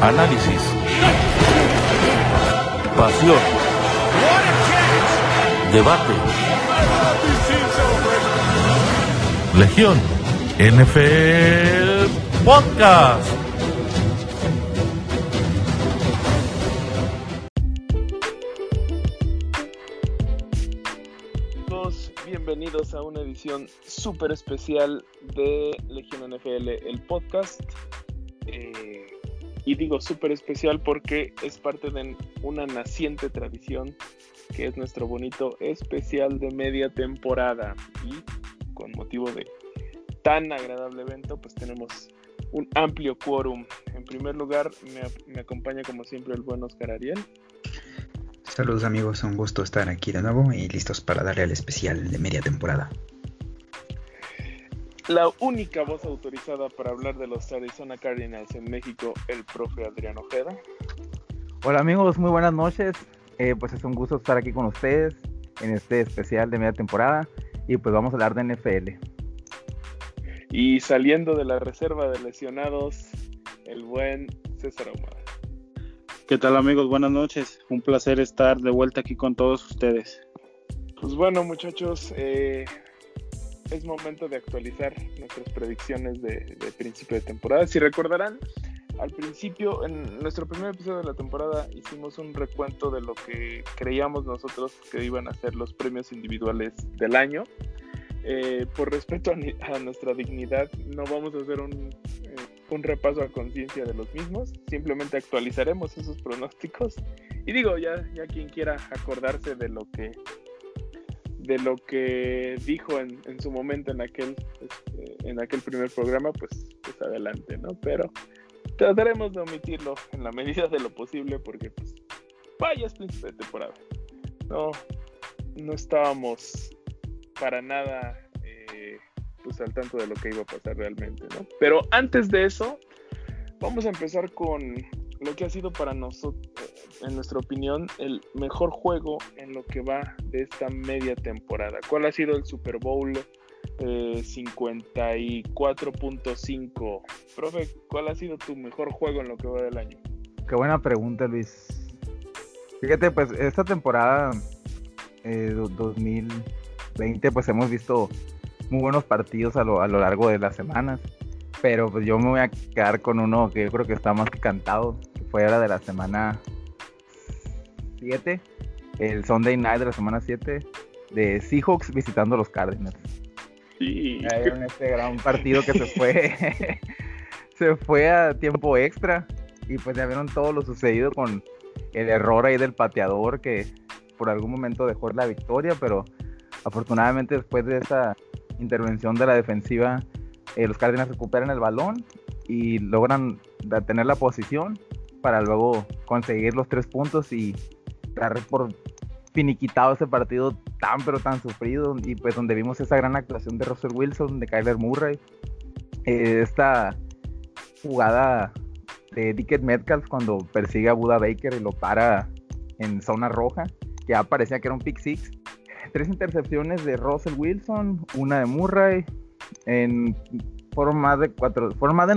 análisis, pasión, debate. Legión NFL Podcast. Bienvenidos a una edición súper especial de Legión NFL, el podcast. Eh, y digo súper especial porque es parte de una naciente tradición que es nuestro bonito especial de media temporada. Y con motivo de tan agradable evento, pues tenemos un amplio quórum. En primer lugar, me, acompaña como siempre el buen Oscar Ariel. Saludos amigos, un gusto estar aquí de nuevo y listos para darle al especial de media temporada. La única voz autorizada para hablar de los Arizona Cardinals en México, el profe Adrián Ojeda. Hola amigos, muy buenas noches. Eh, pues es un gusto estar aquí con ustedes en este especial de media temporada y pues vamos a hablar de NFL. Y saliendo de la reserva de lesionados, el buen César Ahumada. ¿Qué tal amigos? Buenas noches. Un placer estar de vuelta aquí con todos ustedes. Pues bueno muchachos, eh, es momento de actualizar nuestras predicciones de, principio de temporada. Si recordarán, al principio, en nuestro primer episodio de la temporada, hicimos un recuento de lo que creíamos nosotros que iban a ser los premios individuales del año. Eh, por respeto a, a, nuestra dignidad, no vamos a hacer un, eh, un repaso a conciencia de los mismos, simplemente actualizaremos esos pronósticos. Y digo, ya, ya quien quiera acordarse de lo que de lo que dijo en, su momento en aquel este, en aquel primer programa pues, pues adelante no pero trataremos de omitirlo en la medida de lo posible porque pues vaya es príncipe de temporada. No no estábamos para nada eh, pues al tanto de lo que iba a pasar realmente no pero antes de eso vamos a empezar con lo que ha sido para nosotros en nuestra opinión, el mejor juego en lo que va de esta media temporada. ¿Cuál ha sido el Super Bowl eh, 54.5? Profe, ¿cuál ha sido tu mejor juego en lo que va del año? Qué buena pregunta, Luis. Fíjate, pues esta temporada eh, 2020, pues hemos visto muy buenos partidos a lo, a lo largo de las semanas. Pero pues yo me voy a quedar con uno que yo creo que está más que cantado, que fue la de la semana 7, el Sunday Night de la semana 7, de Seahawks visitando a los Cardinals. Sí. En este gran partido que se fue, se fue a tiempo extra y pues ya vieron todo lo sucedido con el error ahí del pateador que por algún momento dejó la victoria, pero afortunadamente después de esa intervención de la defensiva, eh, los Cardinals recuperan el balón y logran tener la posición para luego conseguir los tres puntos y dar por finiquitado ese partido tan pero tan sufrido y pues donde vimos esa gran actuación de Russell Wilson, de Kyler Murray, eh, esta jugada de Dickett Metcalf cuando persigue a Buda Baker y lo para en zona roja, que ya parecía que era un pick six. Tres intercepciones de Russell Wilson, una de Murray, en, fueron más de cuatro, fueron más de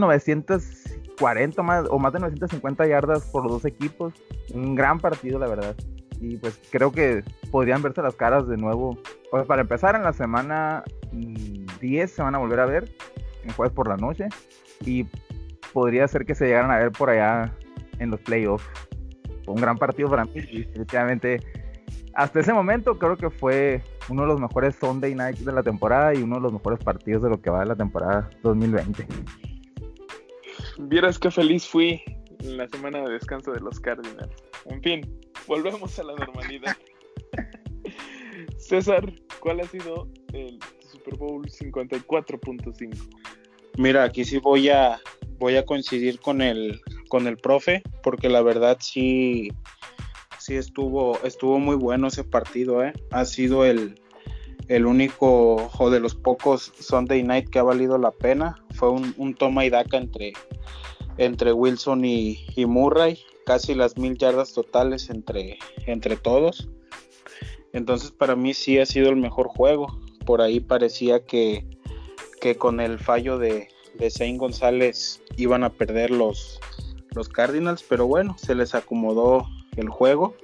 940 más, o más de 950 yardas por los dos equipos. Un gran partido, la verdad y pues creo que podrían verse las caras de nuevo. Pues para empezar, en la semana 10 se van a volver a ver, en jueves por la noche, y podría ser que se llegaran a ver por allá en los playoffs. Fue un gran partido para mí, y definitivamente hasta ese momento creo que fue uno de los mejores Sunday Nights de la temporada y uno de los mejores partidos de lo que va de la temporada 2020. Vieras qué feliz fui en la semana de descanso de los Cardinals. En fin, volvemos a la normalidad. César, ¿cuál ha sido el Super Bowl 54.5? Mira, aquí sí voy a voy a coincidir con el con el profe porque la verdad sí sí estuvo estuvo muy bueno ese partido, ¿eh? Ha sido el el único o de los pocos Sunday Night que ha valido la pena. Fue un, un toma y daca entre entre Wilson y, Murray, casi las mil yardas totales entre, entre todos. Entonces para mí sí ha sido el mejor juego. Por ahí parecía que, que con el fallo de, de González iban a perder los, los Cardinals, pero bueno, se les acomodó el juego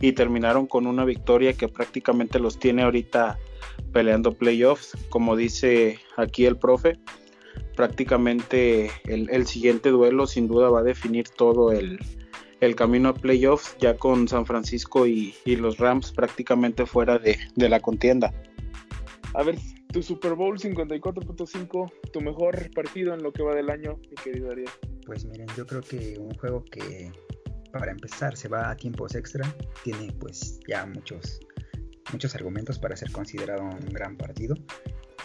y terminaron con una victoria que prácticamente los tiene ahorita peleando playoffs, como dice aquí el profe, prácticamente el, siguiente duelo sin duda va a definir todo el, camino a playoffs ya con San Francisco y, los Rams prácticamente fuera de, de, la contienda. A ver, tu Super Bowl 54.5, tu mejor partido en lo que va del año, mi querido Ariel. Pues miren, yo creo que un juego que para empezar se va a tiempos extra, tiene pues ya muchos muchos argumentos para ser considerado un gran partido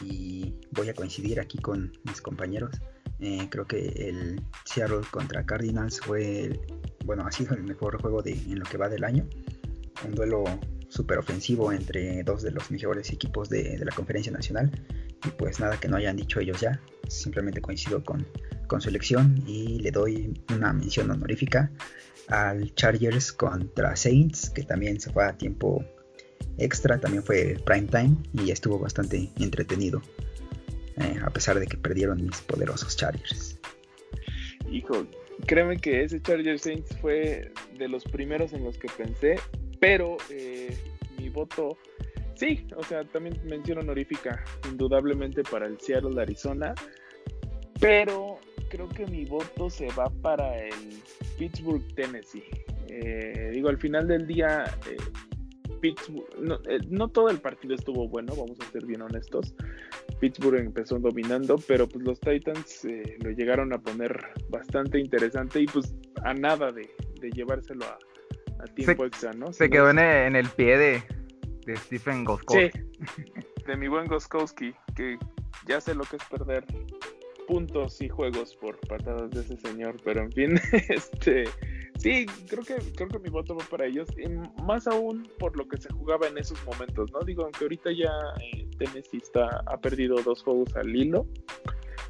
y voy a coincidir aquí con mis compañeros. Eh, creo que el Seattle contra Cardinals fue, bueno, ha sido el mejor juego de, en lo que va del año. Un duelo súper ofensivo entre dos de los mejores equipos de, la conferencia nacional. Y pues nada que no hayan dicho ellos ya. Simplemente coincido con, con su elección y le doy una mención honorífica al Chargers contra Saints, que también se fue a tiempo extra, también fue prime time y estuvo bastante entretenido, eh, a pesar de que perdieron mis poderosos Chargers. Hijo, créeme que ese Chargers Saints fue de los primeros en los que pensé, pero eh, mi voto, sí, o sea, también mención honorífica, indudablemente para el Seattle Arizona, pero creo que mi voto se va para el Pittsburgh Tennessee. Eh, digo, al final del día, Pittsburgh, eh, no, todo el partido estuvo bueno, vamos a ser bien honestos. Pittsburgh empezó dominando, pero pues los Titans eh, lo llegaron a poner bastante interesante y pues a nada de, llevárselo a, tiempo extra, ¿no? Se quedó en el, pie de, Stephen Goskowski. Sí, de mi buen Goskowski, que ya sé lo que es perder puntos y juegos por patadas de ese señor, pero en fin, este Sí, creo que, creo que mi voto va para ellos, más aún por lo que se jugaba en esos momentos, ¿no? Digo, aunque ahorita ya eh, Tennessee está, ha perdido dos juegos al hilo,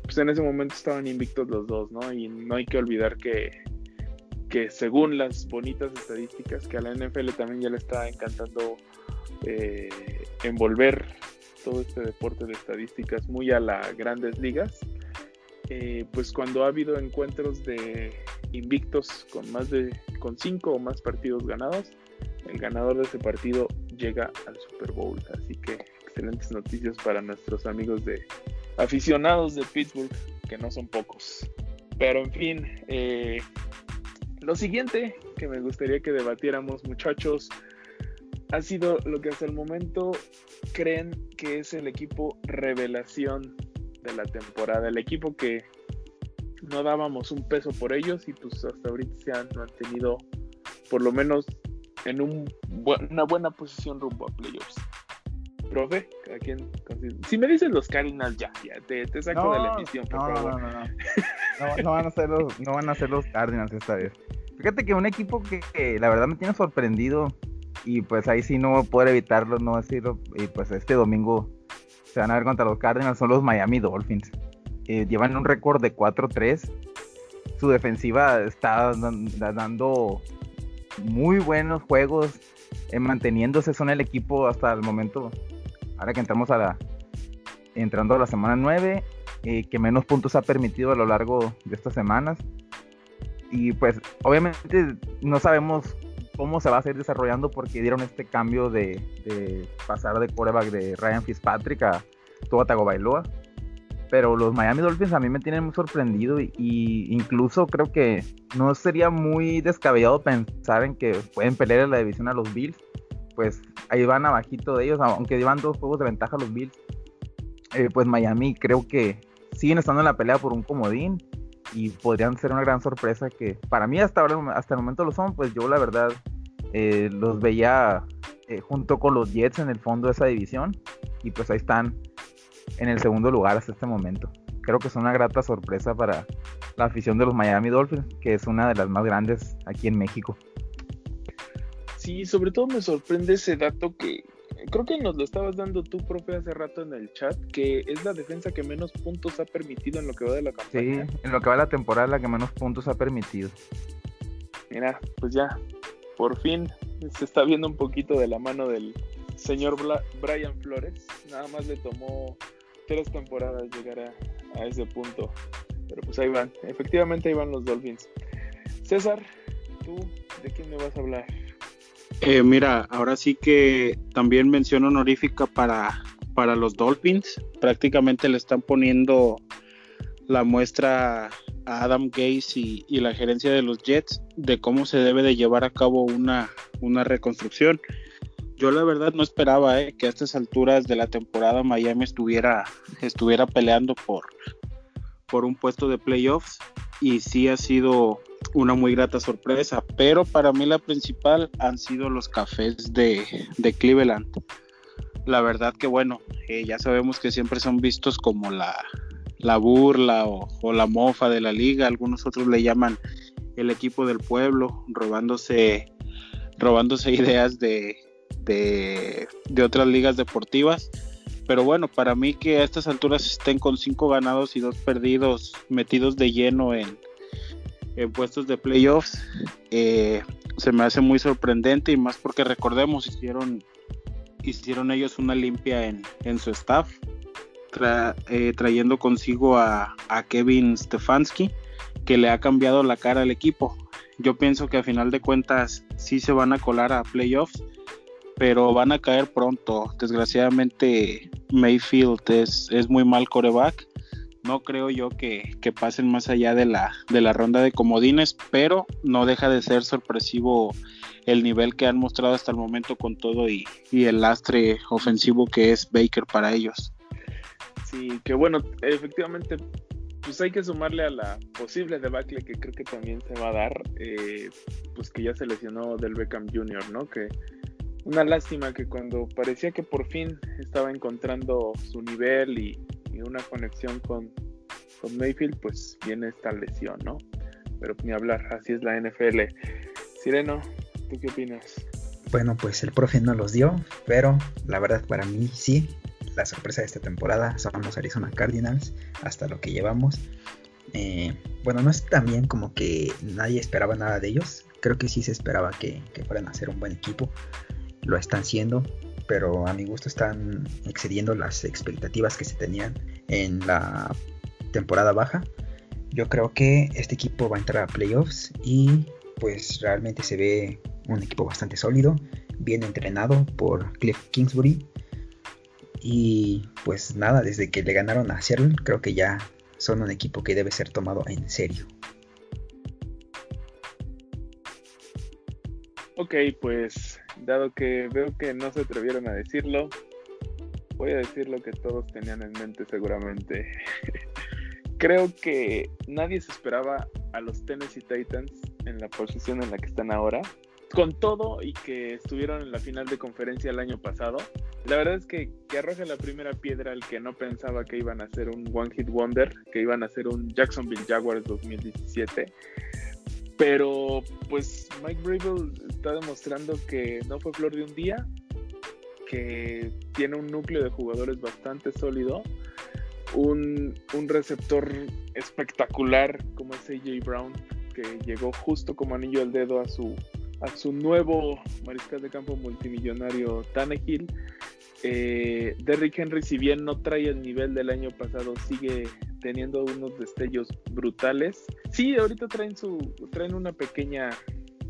pues en ese momento estaban invictos los dos, ¿no? Y no hay que olvidar que, que según las bonitas estadísticas, que a la NFL también ya le está encantando eh, envolver todo este deporte de estadísticas muy a las grandes ligas, eh, pues cuando ha habido encuentros de invictos con más de con cinco o más partidos ganados, el ganador de ese partido llega al Super Bowl. Así que excelentes noticias para nuestros amigos de aficionados de Pittsburgh, que no son pocos. Pero en fin, eh, lo siguiente que me gustaría que debatiéramos, muchachos, ha sido lo que hasta el momento creen que es el equipo revelación de la temporada, el equipo que no dábamos un peso por ellos y pues hasta ahorita se han mantenido por lo menos en un una buena posición rumbo a playoffs. Profe, ¿a quién Si me dices los Cardinals, ya, ya, te, saco de la emisión, por no, favor. No, no, no. no, van a ser los, no van a ser los Cardinals esta vez. Fíjate que un equipo que, la verdad me tiene sorprendido y pues ahí sí no poder evitarlo, no decirlo, y pues este domingo se van a ver contra los Cardinals, son los Miami Dolphins. Eh, llevan un récord de 4-3. Su defensiva está dando muy buenos juegos, eh, manteniéndose. Son el equipo hasta el momento, ahora que entramos a la, entrando a la semana 9, eh, que menos puntos ha permitido a lo largo de estas semanas. Y pues obviamente no sabemos cómo se va a seguir desarrollando porque dieron este cambio de, pasar de quarterback de Ryan Fitzpatrick a Tua Tagovailoa pero los Miami Dolphins a mí me tienen muy sorprendido y, incluso creo que no sería muy descabellado pensar en que pueden pelear en la división a los Bills, pues ahí van abajito de ellos, aunque llevan dos juegos de ventaja los Bills, eh, pues Miami creo que siguen estando en la pelea por un comodín y podrían ser una gran sorpresa que para mí hasta ahora hasta el momento lo son, pues yo la verdad eh, los veía eh, junto con los Jets en el fondo de esa división y pues ahí están en el segundo lugar hasta este momento. Creo que es una grata sorpresa para la afición de los Miami Dolphins, que es una de las más grandes aquí en México. Sí, sobre todo me sorprende ese dato que creo que nos lo estabas dando tú, profe, hace rato en el chat, que es la defensa que menos puntos ha permitido en lo que va de la campaña. Sí, en lo que va de la temporada, la que menos puntos ha permitido. Mira, pues ya, por fin se está viendo un poquito de la mano del señor Brian Flores. Nada más le tomó tres temporadas llegar a, ese punto. Pero pues ahí van, efectivamente ahí van los Dolphins. César, ¿tú de quién me vas a hablar? Eh, mira, ahora sí que también mención honorífica para, para los Dolphins. Prácticamente le están poniendo la muestra a Adam Gaze y, y, la gerencia de los Jets de cómo se debe de llevar a cabo una, una reconstrucción. Yo la verdad no esperaba eh, que a estas alturas de la temporada Miami estuviera, estuviera peleando por, por un puesto de playoffs y sí ha sido una muy grata sorpresa, pero para mí la principal han sido los cafés de, de Cleveland. La verdad que bueno, eh, ya sabemos que siempre son vistos como la, la burla o, o, la mofa de la liga, algunos otros le llaman el equipo del pueblo, robándose, robándose ideas de, de, de otras ligas deportivas. Pero bueno, para mí que a estas alturas estén con cinco ganados y dos perdidos metidos de lleno en, en puestos de playoffs, eh, se me hace muy sorprendente y más porque recordemos, hicieron, hicieron ellos una limpia en, en su staff, tra, eh, trayendo consigo a, a, Kevin Stefanski, que le ha cambiado la cara al equipo. Yo pienso que a final de cuentas sí se van a colar a playoffs, pero van a caer pronto. Desgraciadamente Mayfield es, es muy mal coreback. No creo yo que, que, pasen más allá de la, de la ronda de comodines, pero no deja de ser sorpresivo el nivel que han mostrado hasta el momento con todo y, y el lastre ofensivo que es Baker para ellos. Sí, que bueno, efectivamente, pues hay que sumarle a la posible debacle que creo que también se va a dar, eh, pues que ya se lesionó del Beckham Jr., ¿no? Que una lástima que cuando parecía que por fin estaba encontrando su nivel y, una conexión con, con, Mayfield, pues viene esta lesión, ¿no? Pero ni hablar, así es la NFL. Sireno, ¿tú qué opinas? Bueno, pues el profe no los dio, pero la verdad para mí sí. La sorpresa de esta temporada son los Arizona Cardinals, hasta lo que llevamos. Eh, bueno, no es también como que nadie esperaba nada de ellos. Creo que sí se esperaba que, que fueran a ser un buen equipo lo están siendo, pero a mi gusto están excediendo las expectativas que se tenían en la temporada baja. Yo creo que este equipo va a entrar a playoffs y pues realmente se ve un equipo bastante sólido, bien entrenado por Cliff Kingsbury. Y pues nada, desde que le ganaron a Seattle, creo que ya son un equipo que debe ser tomado en serio. Ok, pues dado que veo que no se atrevieron a decirlo, voy a decir lo que todos tenían en mente seguramente. Creo que nadie se esperaba a los Tennessee Titans en la posición en la que están ahora. Con todo y que estuvieron en la final de conferencia el año pasado, la verdad es que, que arroja la primera piedra al que no pensaba que iban a ser un One Hit Wonder, que iban a ser un Jacksonville Jaguars 2017 pero pues Mike Brable está demostrando que no fue flor de un día, que tiene un núcleo de jugadores bastante sólido, un, un receptor espectacular como es AJ Brown, que llegó justo como anillo al dedo a su, a su nuevo mariscal de campo multimillonario Tannehill. Eh, Derrick Henry, si bien no trae el nivel del año pasado, sigue teniendo unos destellos brutales. Sí, ahorita traen su traen una pequeña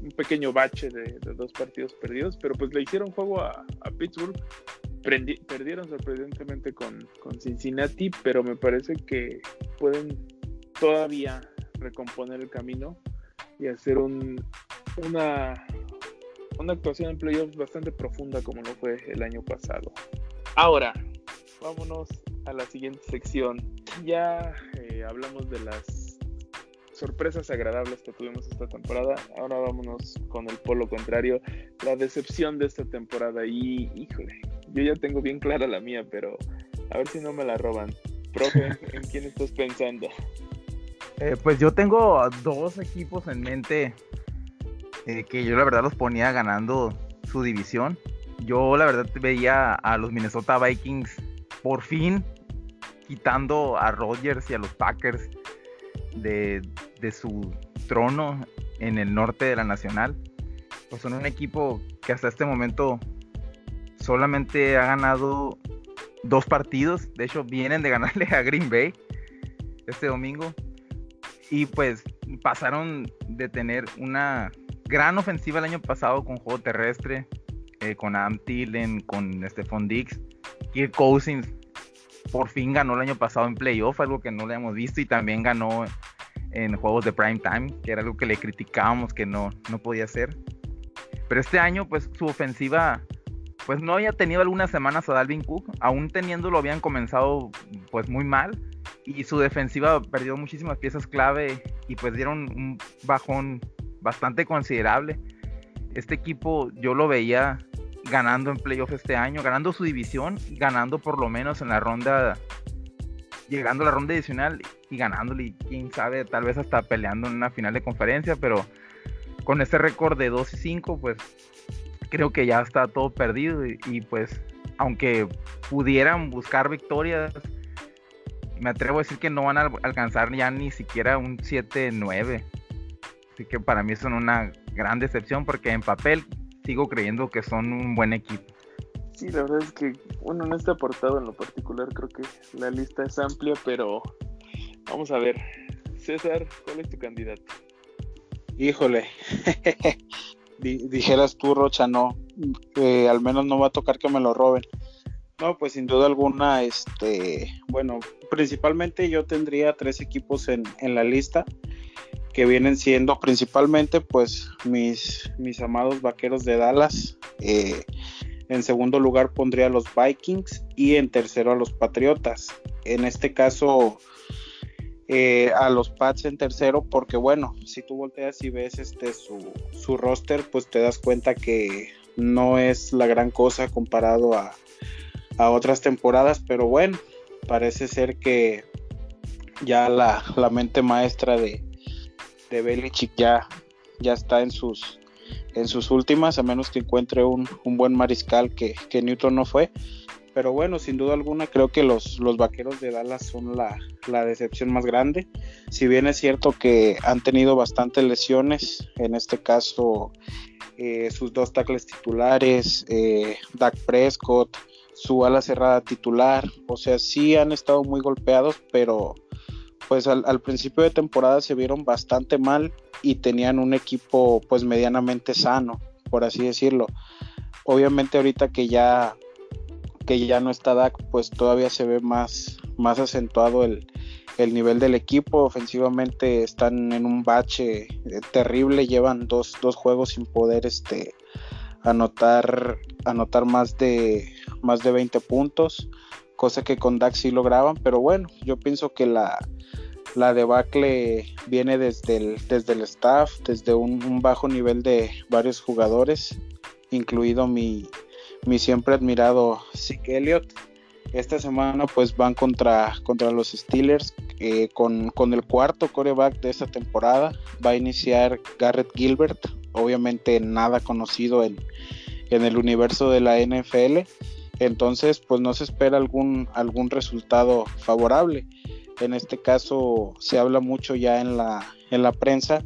un pequeño bache de, dos partidos perdidos, pero pues le hicieron juego a, Pittsburgh. Perdieron sorprendentemente con, con Cincinnati, pero me parece que pueden todavía recomponer el camino y hacer un, una, una actuación en playoffs bastante profunda como lo fue el año pasado. Ahora, vámonos a la siguiente sección. Ya eh, hablamos de las sorpresas agradables que tuvimos esta temporada. Ahora vámonos con el polo contrario, la decepción de esta temporada. Y híjole, yo ya tengo bien clara la mía, pero a ver si no me la roban. Profe, ¿en quién estás pensando? Eh, pues yo tengo dos equipos en mente eh, que yo la verdad los ponía ganando su división. Yo la verdad veía a los Minnesota Vikings por fin quitando a Rodgers y a los Packers de, de su trono en el norte de la Nacional. Pues son un equipo que hasta este momento solamente ha ganado dos partidos. De hecho, vienen de ganarle a Green Bay este domingo. Y pues pasaron de tener una gran ofensiva el año pasado con juego terrestre, eh, con Am Thielen, con Stephon Dix, Kirk Cousins por fin ganó el año pasado en playoff, algo que no le hemos visto, y también ganó en juegos de prime time, que era algo que le criticábamos que no, no podía hacer. Pero este año, pues su ofensiva, pues no había tenido algunas semanas a Dalvin Cook, aún teniéndolo habían comenzado pues muy mal, y su defensiva perdió muchísimas piezas clave y pues dieron un bajón bastante considerable. Este equipo yo lo veía ganando en playoff este año, ganando su división, ganando por lo menos en la ronda, llegando a la ronda adicional y ganándole, y quién sabe, tal vez hasta peleando en una final de conferencia, pero con este récord de 2 y 5, pues creo que ya está todo perdido y, pues aunque pudieran buscar victorias, me atrevo a decir que no van a alcanzar ya ni siquiera un 7-9. Así que para mí son una gran decepción porque en papel sigo creyendo que son un buen equipo. Sí, la verdad es que, bueno, no está aportado en lo particular, creo que la lista es amplia, pero vamos a ver. César, ¿cuál es tu candidato? Híjole, dijeras tú, Rocha, no, al menos no va a tocar que me lo roben. No, pues sin duda alguna, este, bueno, principalmente yo tendría tres equipos en, en la lista que vienen siendo principalmente pues mis, mis amados vaqueros de Dallas. Eh, en segundo lugar pondría a los Vikings y en tercero a los Patriotas. En este caso eh, a los Pats en tercero porque bueno, si tú volteas y ves este su, su roster pues te das cuenta que no es la gran cosa comparado a, a otras temporadas, pero bueno, parece ser que ya la, la mente maestra de, de Belichick ya, ya está en sus, en sus últimas, a menos que encuentre un, buen mariscal que, Newton no fue. Pero bueno, sin duda alguna creo que los, los vaqueros de Dallas son la, decepción más grande. Si bien es cierto que han tenido bastantes lesiones, en este caso eh, sus dos tackles titulares, eh, Dak Prescott, su ala cerrada titular, o sea, sí han estado muy golpeados, pero pues al, principio de temporada se vieron bastante mal y tenían un equipo pues medianamente sano, por así decirlo. Obviamente ahorita que ya que ya no está Dak, pues todavía se ve más, más acentuado el, nivel del equipo. Ofensivamente están en un bache eh, terrible, llevan dos, dos, juegos sin poder este, anotar, anotar más, de, más de 20 puntos, cosa que con Dak sí lograban, pero bueno, yo pienso que la, la debacle viene desde el, desde el staff, desde un, bajo nivel de varios jugadores, incluido mi, mi siempre admirado Zeke Elliott. Esta semana pues van contra, contra los Steelers eh, con, con, el cuarto coreback de esta temporada. Va a iniciar Garrett Gilbert, obviamente nada conocido en, en el universo de la NFL. Entonces pues no se espera algún, algún resultado favorable. En este caso se habla mucho ya en la, en la prensa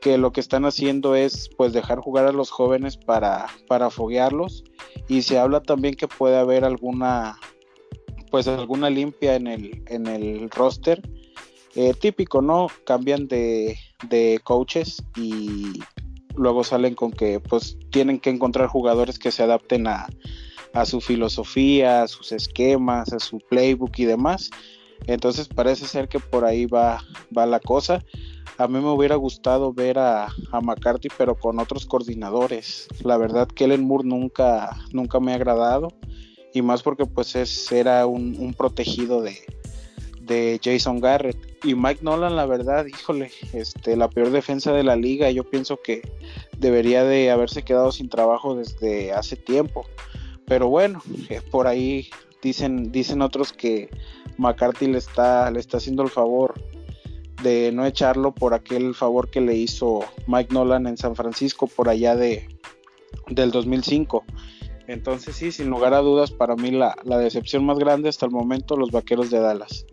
que lo que están haciendo es pues dejar jugar a los jóvenes para, para foguearlos. Y se habla también que puede haber alguna pues alguna limpia en el, en el roster. Eh, típico no cambian de, de coaches y luego salen con que pues tienen que encontrar jugadores que se adapten a, a su filosofía, a sus esquemas, a su playbook y demás entonces parece ser que por ahí va, va la cosa. A mí me hubiera gustado ver a, McCarthy, pero con otros coordinadores. La verdad, Kellen Moore nunca, nunca me ha agradado. Y más porque pues es, era un, protegido de, de Jason Garrett. Y Mike Nolan, la verdad, híjole, este, la peor defensa de la liga. Yo pienso que debería de haberse quedado sin trabajo desde hace tiempo. Pero bueno, por ahí dicen, dicen otros que McCarthy le está, le está haciendo el favor de no echarlo por aquel favor que le hizo Mike Nolan en San Francisco por allá de del 2005. Entonces sí, sin lugar a dudas, para mí la, decepción más grande hasta el momento, los Vaqueros de Dallas.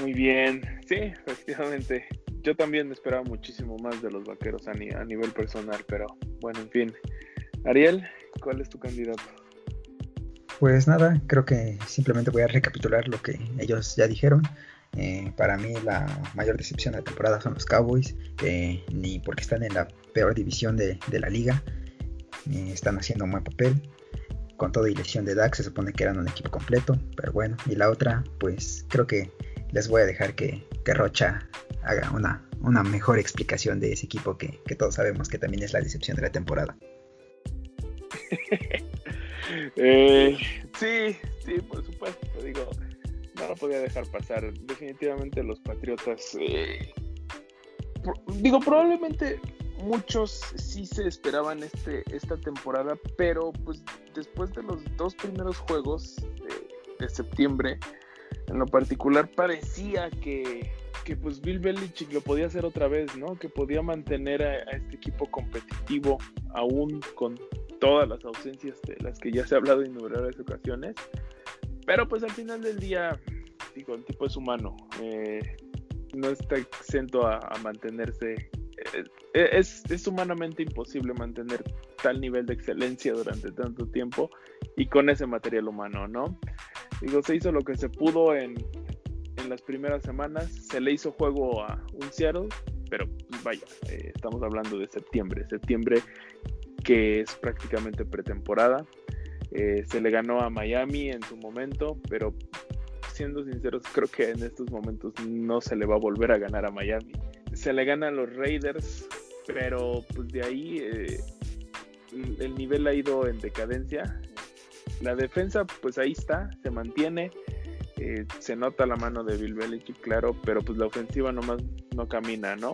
Muy bien, sí, efectivamente. Yo también esperaba muchísimo más de los Vaqueros a nivel personal, pero bueno, en fin. Ariel, ¿cuál es tu candidato? Pues nada, creo que simplemente voy a recapitular lo que ellos ya dijeron. Eh, para mí la mayor decepción de la temporada son los Cowboys, que ni porque están en la peor división de, la liga, están haciendo un buen papel. Con toda y lesión de Dax se supone que eran un equipo completo, pero bueno. Y la otra, pues creo que les voy a dejar que, que Rocha haga una, una mejor explicación de ese equipo que, que todos sabemos que también es la decepción de la temporada. Eh, sí, sí, por supuesto. Digo, no lo podía dejar pasar. Definitivamente los Patriotas. Eh, digo, probablemente muchos sí se esperaban este, esta temporada, pero pues después de los dos primeros juegos de, septiembre, en lo particular parecía que, que, pues Bill Belichick lo podía hacer otra vez, ¿no? Que podía mantener a este equipo competitivo aún con todas las ausencias de las que ya se ha hablado en innumerables ocasiones. Pero pues al final del día, digo, el tipo es humano. Eh, no está exento a, mantenerse. Eh, es, es, humanamente imposible mantener tal nivel de excelencia durante tanto tiempo y con ese material humano, ¿no? Digo, se hizo lo que se pudo en, en las primeras semanas. Se le hizo juego a un Seattle, pero pues, vaya, eh, estamos hablando de septiembre. Septiembre que es prácticamente pretemporada. Eh, se le ganó a Miami en su momento, pero siendo sinceros, creo que en estos momentos no se le va a volver a ganar a Miami. Se le gana a los Raiders, pero pues de ahí eh, el nivel ha ido en decadencia. La defensa, pues ahí está, se mantiene. Eh, se nota la mano de Bill Belichick, claro, pero pues la ofensiva nomás no camina, ¿no?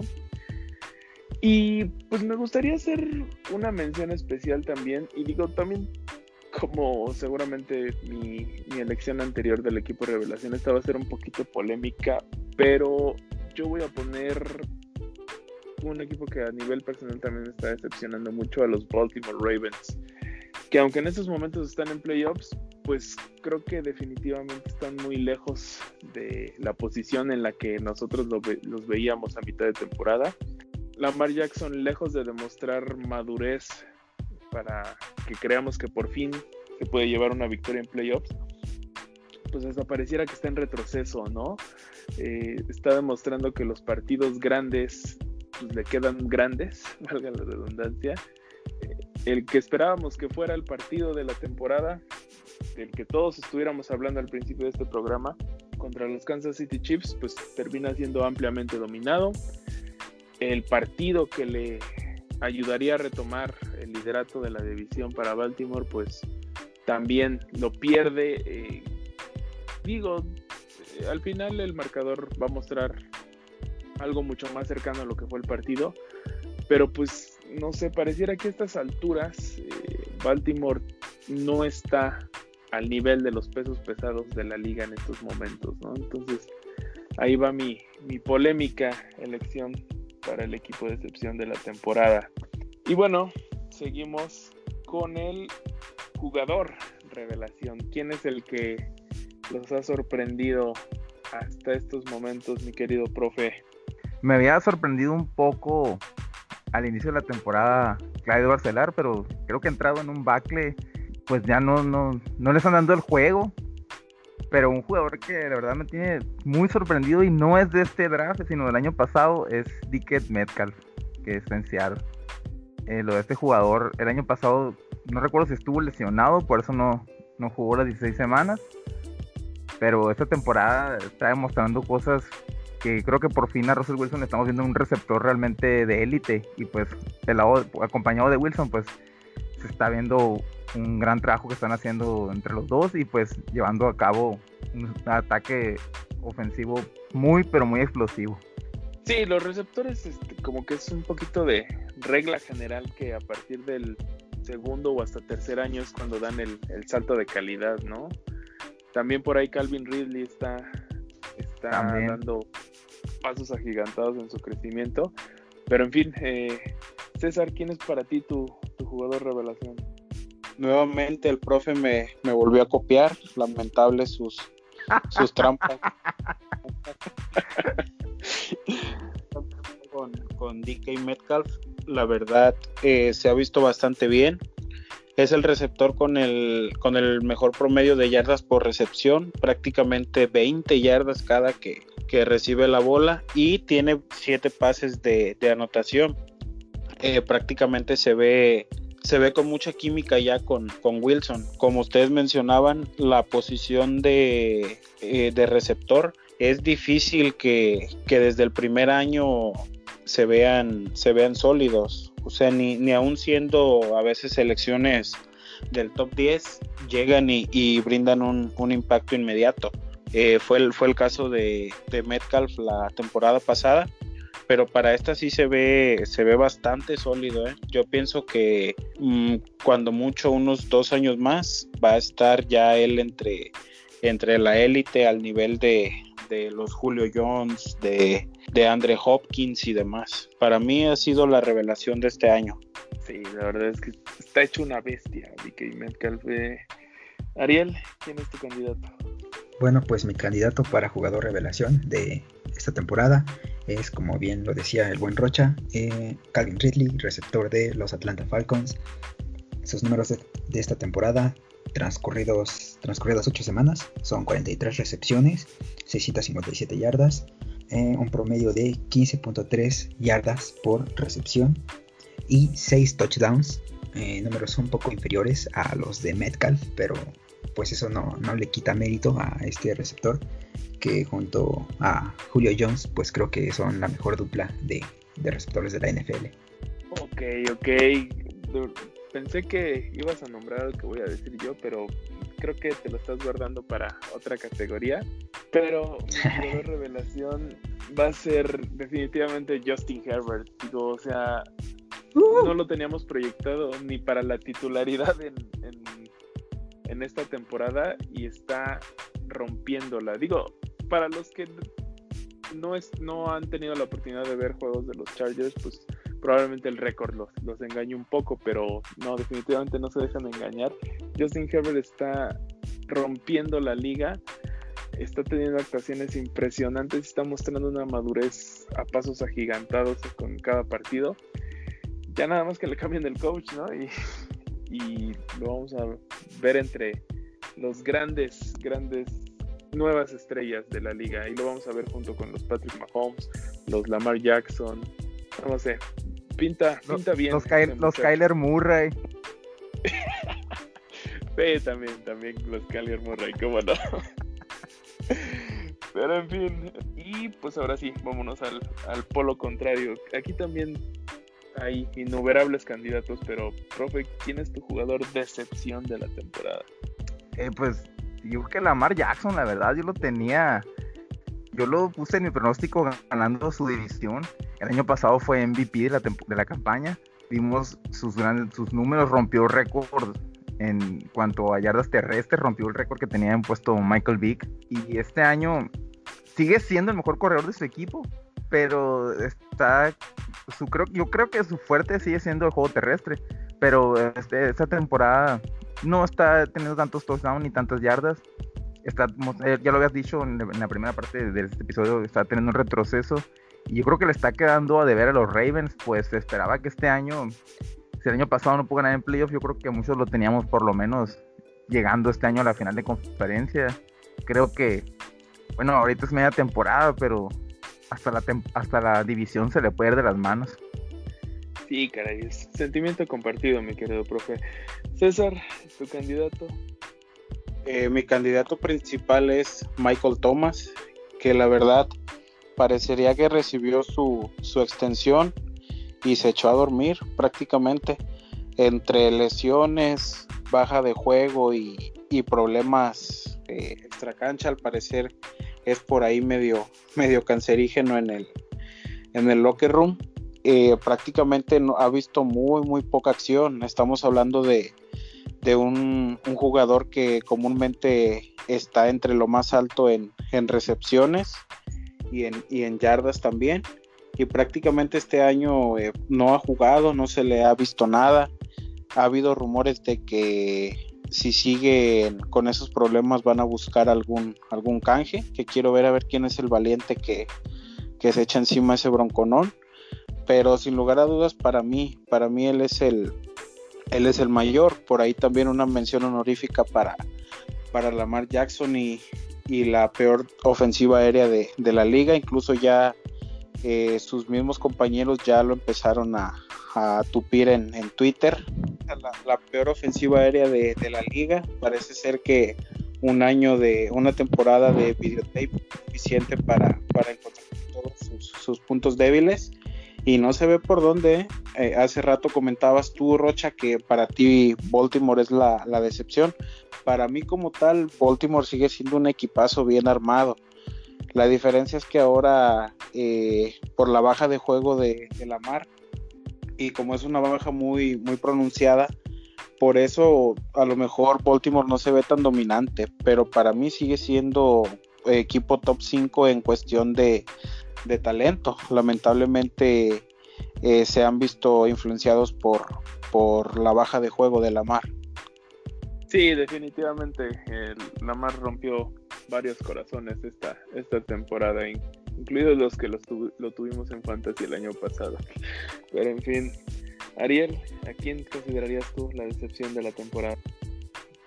Y pues me gustaría hacer una mención especial también, y digo también como seguramente mi, elección anterior del equipo Revelación esta va a ser un poquito polémica, pero yo voy a poner un equipo que a nivel personal también está decepcionando mucho a los Baltimore Ravens, que aunque en estos momentos están en playoffs, pues creo que definitivamente están muy lejos de la posición en la que nosotros los veíamos a mitad de temporada. Lamar Jackson, lejos de demostrar madurez para que creamos que por fin se puede llevar una victoria en playoffs, pues hasta pareciera que está en retroceso, ¿no? Eh, está demostrando que los partidos grandes pues, le quedan grandes, valga la redundancia. Eh, el que esperábamos que fuera el partido de la temporada, del que todos estuviéramos hablando al principio de este programa, contra los Kansas City Chiefs, pues termina siendo ampliamente dominado el partido que le ayudaría a retomar el liderato de la división para Baltimore, pues también lo pierde. Eh, digo, eh, al final el marcador va a mostrar algo mucho más cercano a lo que fue el partido, pero pues no sé, pareciera que a estas alturas eh, Baltimore no está al nivel de los pesos pesados de la liga en estos momentos, ¿no? Entonces ahí va mi, mi polémica elección para el equipo de excepción de la temporada. Y bueno, seguimos con el jugador revelación. ¿Quién es el que los ha sorprendido hasta estos momentos, mi querido profe? Me había sorprendido un poco al inicio de la temporada Clyde Barcelar, pero creo que ha entrado en un bacle, pues ya no, no, no le están dando el juego pero un jugador que de verdad me tiene muy sorprendido y no es de este draft, sino del año pasado, es Dickett Metcalf, que es en eh, lo de este jugador, el año pasado, no recuerdo si estuvo lesionado, por eso no, no jugó las 16 semanas. Pero esta temporada está demostrando cosas que creo que por fin a Russell Wilson estamos viendo un receptor realmente de élite. Y pues, el lado, acompañado de Wilson, pues se está viendo un gran trabajo que están haciendo entre los dos y pues llevando a cabo un ataque ofensivo muy pero muy explosivo. Sí, los receptores este, como que es un poquito de regla general que a partir del segundo o hasta tercer año es cuando dan el, salto de calidad, ¿no? También por ahí Calvin Ridley está, está dando pasos agigantados en su crecimiento. Pero en fin, eh, César, ¿quién es para ti tu, tu jugador revelación? nuevamente el profe me, volvió a copiar, lamentable sus, sus trampas. con, con DK Metcalf, la verdad eh, se ha visto bastante bien. Es el receptor con el, con el mejor promedio de yardas por recepción, prácticamente 20 yardas cada que, que recibe la bola y tiene siete pases de, anotación. Eh, prácticamente se ve se ve con mucha química ya con, con Wilson. Como ustedes mencionaban, la posición de, eh, de receptor es difícil que, que, desde el primer año se vean, se vean sólidos. O sea, ni, ni aún siendo a veces selecciones del top 10, llegan y, brindan un, un, impacto inmediato. Eh, fue, el, fue el caso de, de Metcalf la temporada pasada pero para esta sí se ve, se ve bastante sólido. ¿eh? Yo pienso que mm, cuando mucho, unos dos años más, va a estar ya él entre, entre la élite al nivel de, de los Julio Jones, de, de Andre Hopkins y demás. Para mí ha sido la revelación de este año. Sí, la verdad es que está hecho una bestia, DK Metcalf. Ariel, ¿quién es tu candidato? Bueno, pues mi candidato para jugador revelación de esta temporada es, como bien lo decía el buen Rocha, eh, Calvin Ridley, receptor de los Atlanta Falcons. Sus números de, esta temporada, transcurridos, transcurridas 8 semanas, son 43 recepciones, 657 yardas, eh, un promedio de 15.3 yardas por recepción y 6 touchdowns, eh, números un poco inferiores a los de Metcalf, pero pues eso no, no le quita mérito a este receptor que junto a Julio Jones, pues creo que son la mejor dupla de, receptores de la NFL. Ok, ok. Pensé que ibas a nombrar lo que voy a decir yo, pero creo que te lo estás guardando para otra categoría. Pero mi revelación va a ser definitivamente Justin Herbert. Digo, o sea, uh. no lo teníamos proyectado ni para la titularidad en, en, en esta temporada y está rompiéndola. Digo, para los que no, es, no han tenido la oportunidad de ver juegos de los Chargers, pues probablemente el récord los, los engañe un poco, pero no, definitivamente no se dejan engañar. Justin Herbert está rompiendo la liga, está teniendo actuaciones impresionantes, está mostrando una madurez a pasos agigantados con cada partido. Ya nada más que le cambien el coach, ¿no? y lo vamos a ver entre los grandes, grandes nuevas estrellas de la liga y lo vamos a ver junto con los Patrick Mahomes, los Lamar Jackson, no sé, pinta, pinta bien. Los, los Kyler Murray. sí, también, también los Kyler Murray, cómo no. Pero en fin, y pues ahora sí, vámonos al, al polo contrario. Aquí también hay innumerables candidatos, pero, profe, ¿quién es tu jugador decepción de la temporada? Eh, pues yo creo que Lamar Jackson, la verdad, yo lo tenía. Yo lo puse en mi pronóstico ganando su división. El año pasado fue MVP de la, de la campaña. Vimos sus, grandes, sus números, rompió récord en cuanto a yardas terrestres, rompió el récord que tenía impuesto Michael Vick. Y este año sigue siendo el mejor corredor de su equipo, pero está. Su, creo, yo creo que su fuerte sigue siendo el juego terrestre. Pero este, esta temporada no está teniendo tantos touchdowns ni tantas yardas. Está, eh, ya lo habías dicho en, la primera parte de este episodio, está teniendo un retroceso. Y yo creo que le está quedando a deber a los Ravens, pues se esperaba que este año, si el año pasado no pudo ganar en playoff, yo creo que muchos lo teníamos por lo menos llegando este año a la final de conferencia. Creo que, bueno, ahorita es media temporada, pero hasta la, hasta la división se le puede ir de las manos. Sí, caray, es sentimiento compartido, mi querido profe. César, ¿tu candidato? Eh, mi candidato principal es Michael Thomas, que la verdad parecería que recibió su, extensión y se echó a dormir prácticamente entre lesiones, baja de juego y, problemas eh, extra cancha, al parecer es por ahí medio, medio cancerígeno en el, en el locker room. Eh, prácticamente no, ha visto muy, muy poca acción. Estamos hablando de, un, jugador que comúnmente está entre lo más alto en, recepciones y en, en, yardas también. Y prácticamente este año eh, no ha jugado, no se le ha visto nada. Ha habido rumores de que si sigue con esos problemas van a buscar algún, algún canje, que quiero ver a ver quién es el valiente que, que se echa encima ese bronconón pero sin lugar a dudas para mí, para mí él es el, él es el mayor. Por ahí también una mención honorífica para, para Lamar Jackson y, y la peor ofensiva aérea de, la liga. Incluso ya eh, sus mismos compañeros ya lo empezaron a, tupir en, Twitter. La, peor ofensiva aérea de, la liga. Parece ser que un año de una temporada de videotape suficiente para, para encontrar todos sus, puntos débiles y no se ve por dónde. Eh, hace rato comentabas tú, Rocha, que para ti Baltimore es la, decepción. Para mí como tal, Baltimore sigue siendo un equipazo bien armado. La diferencia es que ahora, eh, por la baja de juego de, de Lamar, y como es una baja muy, muy pronunciada, por eso a lo mejor Baltimore no se ve tan dominante, pero para mí sigue siendo equipo top 5 en cuestión de, talento. Lamentablemente eh, se han visto influenciados por, por la baja de juego de Lamar. Sí, definitivamente la Lamar rompió varios corazones esta, esta temporada, incluidos los que lo tuvimos en Fantasy el año pasado. Pero en fin, Ariel, ¿a quién considerarías tú la decepción de la temporada?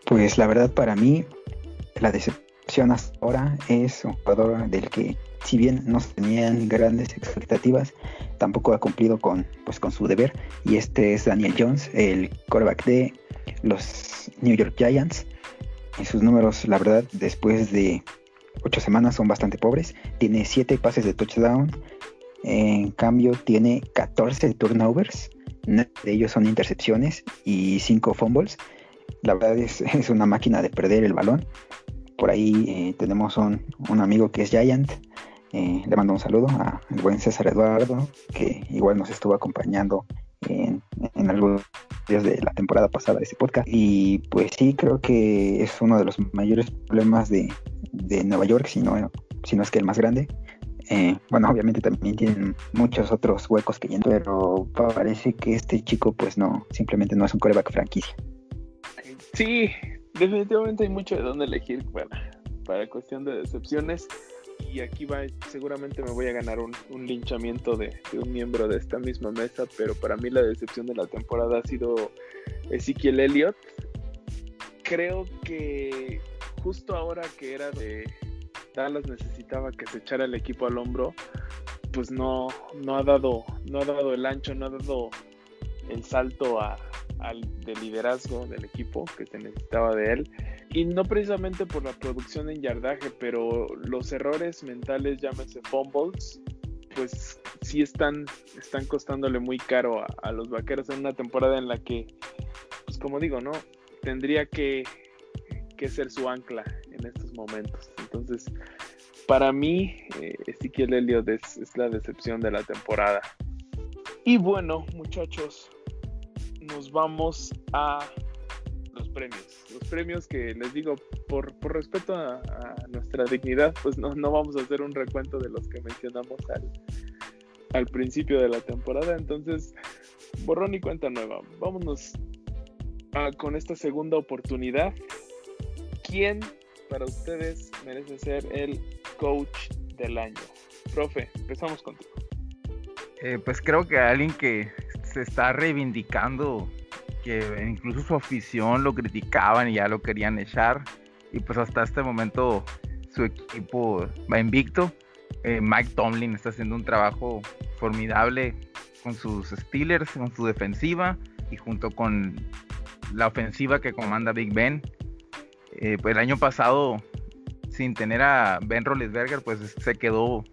Pues la verdad para mí, la decepción hasta ahora es un jugador del que si bien no tenían grandes expectativas, tampoco ha cumplido con, pues, con su deber. Y este es Daniel Jones, el quarterback de los New York Giants. En sus números, la verdad, después de ocho semanas son bastante pobres. Tiene siete pases de touchdown. En cambio, tiene 14 turnovers de ellos son intercepciones y cinco fumbles. La verdad es, es una máquina de perder el balón. Por ahí eh, tenemos un, amigo que es Giant. Eh, le mando un saludo al buen César Eduardo, que igual nos estuvo acompañando en, algunos días de la temporada pasada de ese podcast. Y pues sí, creo que es uno de los mayores problemas de, de Nueva York, si no, si no es que el más grande, eh, bueno, obviamente también tienen muchos otros huecos que llenar, pero parece que este chico, pues no, simplemente no es un coreback franquicia. Sí, definitivamente hay mucho de dónde elegir para, para cuestión de decepciones. Y aquí va, seguramente me voy a ganar un, linchamiento de, un miembro de esta misma mesa, pero para mí la decepción de la temporada ha sido Ezequiel Elliott. Creo que justo ahora que era de, Dallas necesitaba que se echara el equipo al hombro, pues no, no ha dado, no ha dado el ancho, no ha dado el salto al de liderazgo del equipo que se necesitaba de él. Y no precisamente por la producción en yardaje, pero los errores mentales, llámese fumbles, pues sí están, están costándole muy caro a, a los vaqueros en una temporada en la que, pues como digo, ¿no? Tendría que, que ser su ancla en estos momentos. Entonces, para mí, eh, Ezequiel Elliott es, la decepción de la temporada. Y bueno, muchachos, nos vamos a los premios. Los premios que les digo, por, respeto a, nuestra dignidad, pues no, vamos a hacer un recuento de los que mencionamos al, al principio de la temporada. Entonces, borrón y cuenta nueva. Vámonos con esta segunda oportunidad. ¿Quién para ustedes merece ser el coach del año? Profe, empezamos contigo. Eh, pues creo que alguien que se está reivindicando, que incluso su afición lo criticaban y ya lo querían echar, y pues hasta este momento su equipo va invicto. Eh, Mike Tomlin está haciendo un trabajo formidable con sus Steelers, con su defensiva y junto con la ofensiva que comanda Big Ben. Eh, pues el año pasado, sin tener a Ben Roethlisberger, pues se quedó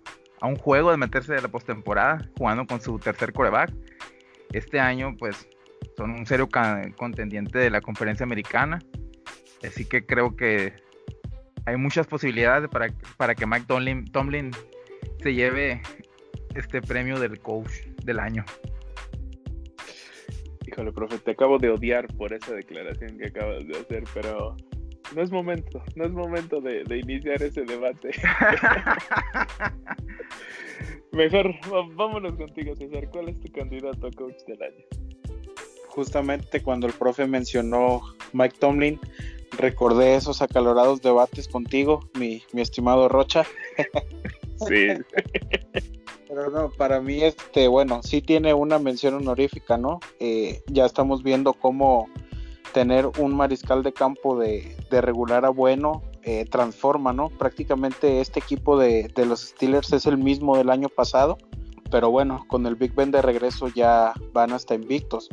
a un juego de meterse de la postemporada, jugando con su tercer coreback. Este año, pues, son un serio contendiente de la conferencia americana. Así que creo que hay muchas posibilidades para, para que Mike Tomlin, Tomlin se lleve este premio del coach del año. Híjole, profe, te acabo de odiar por esa declaración que acabas de hacer, pero no es momento, no es momento de, iniciar ese debate. Mejor vámonos contigo, César. ¿Cuál es tu candidato a coach del año? Justamente cuando el profe mencionó Mike Tomlin, recordé esos acalorados debates contigo, mi, estimado Rocha. sí. Pero no, para mí, este, bueno, sí tiene una mención honorífica, ¿no? Eh, ya estamos viendo cómo tener un mariscal de campo de, regular a bueno eh, transforma, ¿no? Prácticamente este equipo de, de, los Steelers es el mismo del año pasado, pero bueno, con el Big Ben de regreso ya van hasta invictos.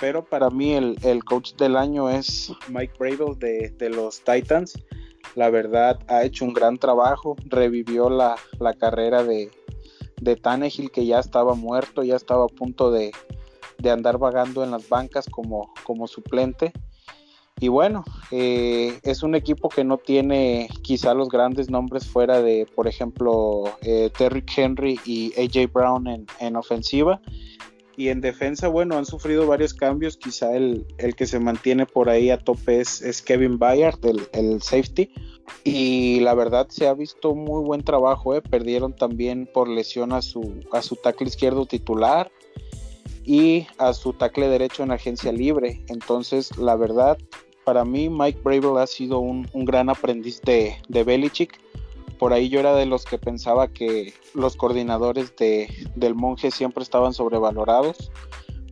Pero para mí el, el coach del año es Mike Bravel de, de, los Titans. La verdad ha hecho un gran trabajo, revivió la, la carrera de, de Tannehill que ya estaba muerto, ya estaba a punto de, de andar vagando en las bancas como, como suplente. Y bueno, eh, es un equipo que no tiene quizá los grandes nombres fuera de, por ejemplo, eh, Terry Henry y AJ Brown en, en, ofensiva. Y en defensa, bueno, han sufrido varios cambios. Quizá el, el que se mantiene por ahí a tope es, es Kevin Bayard, el, el, safety. Y la verdad se ha visto muy buen trabajo. ¿eh? Perdieron también por lesión a su, a su tackle izquierdo titular y a su tackle derecho en agencia libre. Entonces, la verdad, para mí Mike Bravel ha sido un, un gran aprendiz de, de, Belichick. Por ahí yo era de los que pensaba que los coordinadores de, del monje siempre estaban sobrevalorados,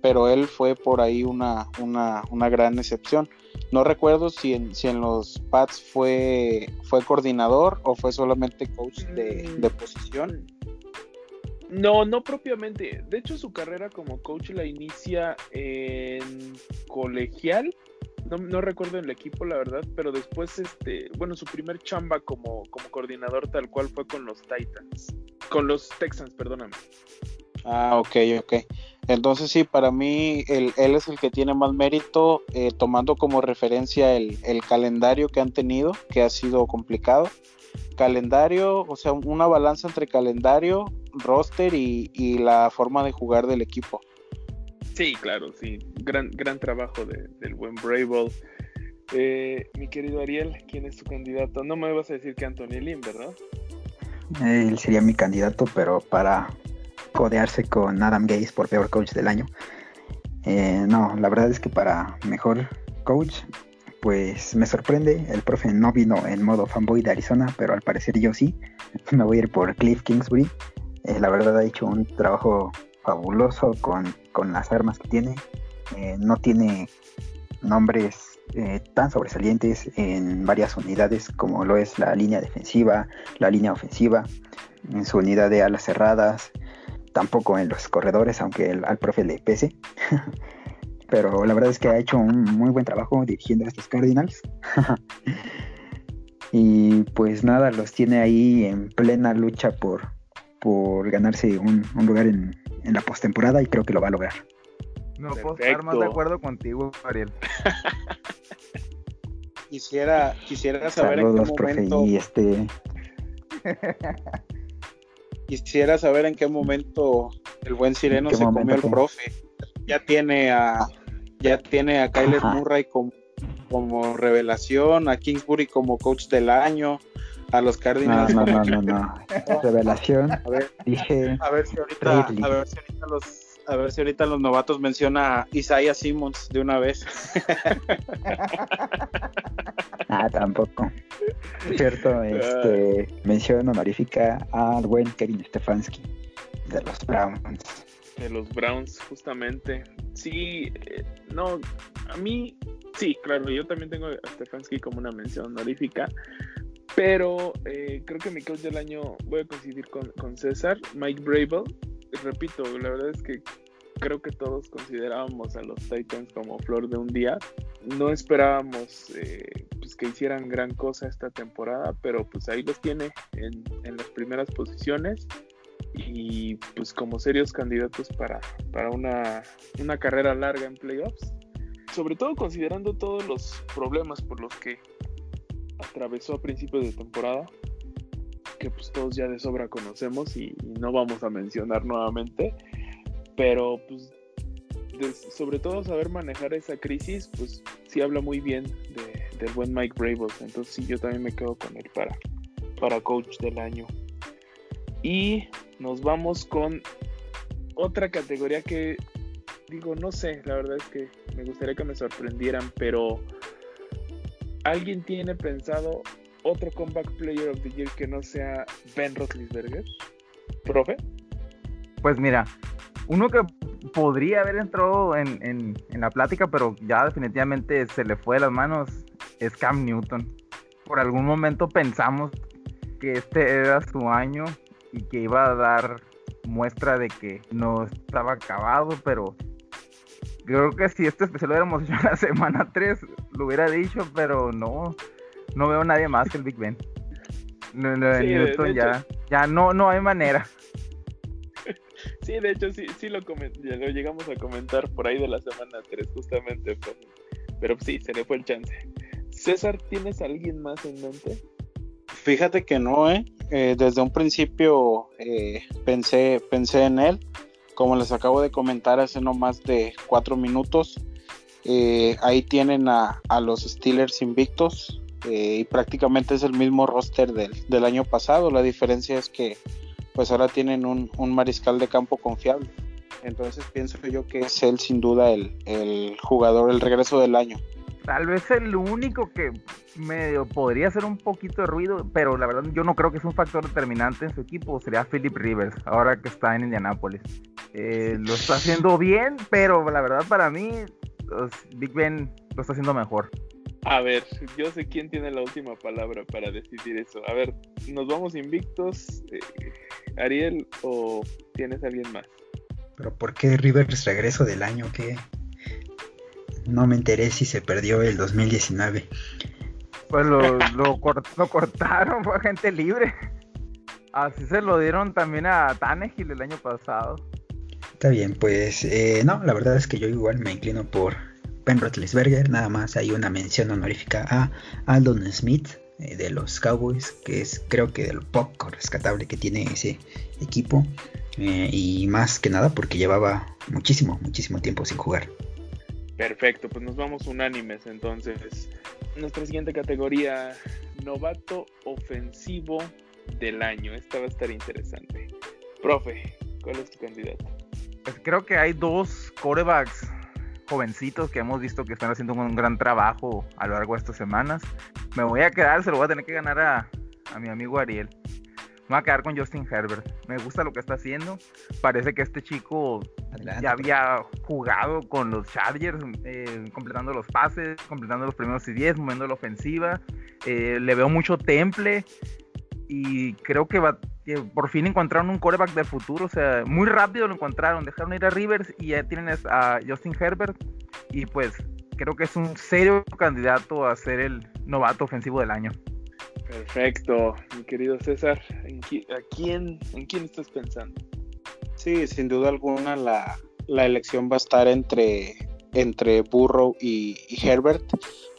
pero él fue por ahí una, una, una gran excepción. No recuerdo si en, si en los Pats fue, fue coordinador o fue solamente coach de, de posición. No, no propiamente. De hecho, su carrera como coach la inicia en colegial. No, no, recuerdo el equipo, la verdad, pero después, este, bueno, su primer chamba como, como coordinador tal cual fue con los Titans. Con los Texans, perdóname. Ah, ok, ok. Entonces sí, para mí él, es el que tiene más mérito, eh, tomando como referencia el, el calendario que han tenido, que ha sido complicado calendario, o sea, una balanza entre calendario, roster y, y, la forma de jugar del equipo. Sí, claro, sí. Gran, gran trabajo de, del buen Brable. Eh, mi querido Ariel, ¿quién es tu candidato? No me vas a decir que Anthony Lynn, ¿verdad? Él sería mi candidato, pero para codearse con Adam Gaze por peor coach del año. Eh, no, la verdad es que para mejor coach pues me sorprende, el profe no vino en modo fanboy de Arizona, pero al parecer yo sí. Me voy a ir por Cliff Kingsbury. Eh, la verdad ha hecho un trabajo fabuloso con, con las armas que tiene. Eh, no tiene nombres eh, tan sobresalientes en varias unidades como lo es la línea defensiva, la línea ofensiva, en su unidad de alas cerradas, tampoco en los corredores, aunque el, al profe le pese. pero la verdad es que ha hecho un muy buen trabajo dirigiendo a estos Cardinals. y pues nada, los tiene ahí en plena lucha por, por ganarse un, un lugar en, en la postemporada y creo que lo va a lograr. No puedo estar más de acuerdo contigo, Ariel. quisiera, quisiera saber Saludos, en qué profe, momento. y este Quisiera saber en qué momento el buen Sireno ¿En qué se comió momento el profe. Ya tiene a ya tiene a Kyler Ajá. Murray como, como revelación, a Kingsbury como coach del año, a los no, Cardinals. no, no, no, no. Revelación, A ver, dije a ver si ahorita, a ver si ahorita los a ver si ahorita los novatos menciona a Isaiah Simmons de una vez. Ah, tampoco. Cierto, este, mención honorífica al buen Kevin Stefanski de los Browns. De los Browns, justamente. Sí, eh, no, a mí, sí, claro, yo también tengo a Stefanski como una mención honorífica, pero eh, creo que mi coach del año, voy a coincidir con, con César, Mike Bravel. Repito, la verdad es que creo que todos considerábamos a los Titans como flor de un día. No esperábamos eh, pues que hicieran gran cosa esta temporada, pero pues ahí los tiene en, en las primeras posiciones y pues como serios candidatos para, para una, una carrera larga en playoffs. Sobre todo considerando todos los problemas por los que atravesó a principios de temporada, que pues todos ya de sobra conocemos y, y no vamos a mencionar nuevamente, pero pues de- sobre todo saber manejar esa crisis, pues sí habla muy bien de- del buen Mike Bravel, entonces sí, yo también me quedo con él para, para coach del año. Y nos vamos con otra categoría que digo, no sé, la verdad es que me gustaría que me sorprendieran, pero ¿alguien tiene pensado otro comeback player of the year que no sea Ben Roethlisberger? ¿Profe? Pues mira, uno que podría haber entrado en, en- en la plática, pero ya definitivamente se le fue de las manos, es Cam Newton. por algún momento pensamos que este era su año y que iba a dar muestra de que no estaba acabado, pero creo que si este especial lo hubiéramos hecho en la semana 3, lo hubiera dicho, pero no, no veo a nadie más que el Big Ben. No, no, Sí, Newton de ya, ya no, no hay manera. Sí, de hecho, sí, sí lo, lo llegamos a comentar por ahí de la semana 3, justamente. Pero, pero sí, se le fue el chance. César, ¿tienes a alguien más en mente? Fíjate que no, ¿eh? Eh, desde un principio eh, pensé, pensé en él. Como les acabo de comentar hace no más de cuatro minutos, eh, ahí tienen a, a los Steelers invictos eh, y prácticamente es el mismo roster del, del año pasado. La diferencia es que pues ahora tienen un, un mariscal de campo confiable. Entonces pienso yo que es él sin duda el, el jugador, el regreso del año. Tal vez el único que medio podría hacer un poquito de ruido, pero la verdad yo no creo que es un factor determinante en su equipo, sería Philip Rivers, ahora que está en Indianápolis. Eh, lo está haciendo bien, pero la verdad para mí pues, Big Ben lo está haciendo mejor. A ver, yo sé quién tiene la última palabra para decidir eso. A ver, ¿nos vamos invictos, eh, Ariel, o tienes a alguien más? Pero ¿por qué Rivers regreso del año? que No me enteré si se perdió el 2019. Pues lo, lo, cort- lo cortaron, fue agente libre. Así se lo dieron también a Tannehill el año pasado. Está bien, pues eh, no, la verdad es que yo igual me inclino por Ben Roethlisberger. Nada más hay una mención honorífica a Aldon Smith eh, de los Cowboys, que es creo que de lo poco rescatable que tiene ese equipo. eh, y más que nada porque llevaba muchísimo, muchísimo tiempo sin jugar. Perfecto, pues nos vamos unánimes entonces. Nuestra siguiente categoría, novato ofensivo del año. Esta va a estar interesante. Profe, ¿cuál es tu candidato? Pues creo que hay dos corebacks jovencitos que hemos visto que están haciendo un gran trabajo a lo largo de estas semanas. Me voy a quedar, se lo voy a tener que ganar a, a mi amigo Ariel. Me voy a quedar con Justin Herbert. Me gusta lo que está haciendo. Parece que este chico Adelante, ya había jugado con los Chargers, eh, completando los pases, completando los primeros y 10, moviendo la ofensiva. Eh, le veo mucho temple y creo que, va, que por fin encontraron un coreback del futuro. O sea, muy rápido lo encontraron. Dejaron ir a Rivers y ya tienen a Justin Herbert. Y pues creo que es un serio candidato a ser el novato ofensivo del año. Perfecto, mi querido César. ¿en qui- a quién, ¿En quién estás pensando? Sí, sin duda alguna la, la elección va a estar entre, entre Burrow y, Herbert.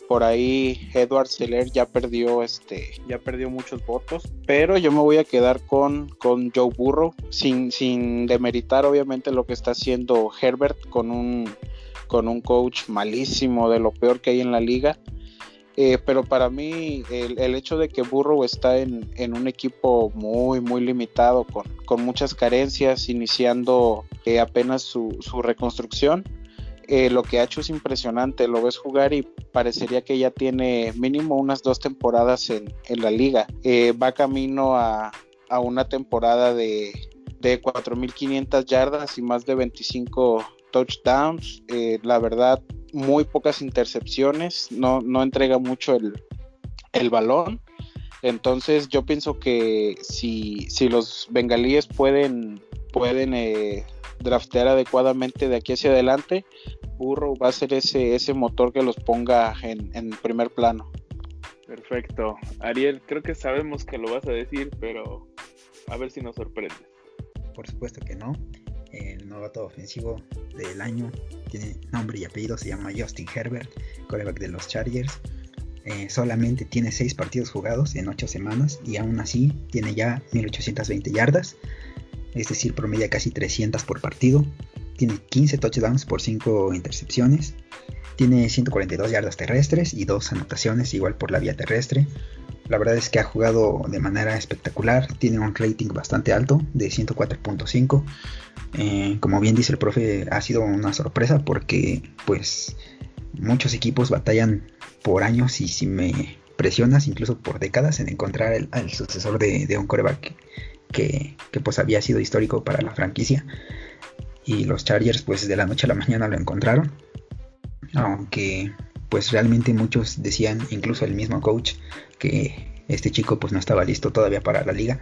Por ahí Edward Seller ya perdió este, ya perdió muchos votos, pero yo me voy a quedar con, con Joe Burrow, sin, sin demeritar obviamente lo que está haciendo Herbert con un, con un coach malísimo, de lo peor que hay en la liga. Eh, pero para mí el, el hecho de que Burrow está en, en un equipo muy, muy limitado, con, con muchas carencias, iniciando eh, apenas su, su reconstrucción, eh, lo que ha hecho es impresionante. Lo ves jugar y parecería que ya tiene mínimo unas dos temporadas en, en la liga. Va camino a, a una temporada de, de 4.500 yardas y más de 25 touchdowns. La verdad, muy pocas intercepciones, no, no entrega mucho el, el balón. Entonces yo pienso que si, si los bengalíes pueden, pueden eh, draftear adecuadamente de aquí hacia adelante, Burrow va a ser ese, ese motor que los ponga en, en primer plano. Perfecto. Ariel, creo que sabemos que lo vas a decir, pero a ver si nos sorprende. Por supuesto que no. El novato ofensivo del año tiene nombre y apellido, se llama Justin Herbert, coreback de los Chargers. Eh, solamente tiene 6 partidos jugados en 8 semanas y aún así tiene ya 1820 yardas, es decir, promedia casi 300 por partido. Tiene 15 touchdowns por 5 intercepciones. Tiene 142 yardas terrestres y 2 anotaciones igual por la vía terrestre. La verdad es que ha jugado de manera espectacular. Tiene un rating bastante alto de 104.5. Eh, como bien dice el profe, ha sido una sorpresa porque pues muchos equipos batallan por años y si me presionas incluso por décadas en encontrar el, el sucesor de, un coreback que, que, pues había sido histórico para la franquicia. Y los Chargers pues de la noche a la mañana lo encontraron. Aunque pues realmente muchos decían, incluso el mismo coach, que este chico pues no estaba listo todavía para la liga.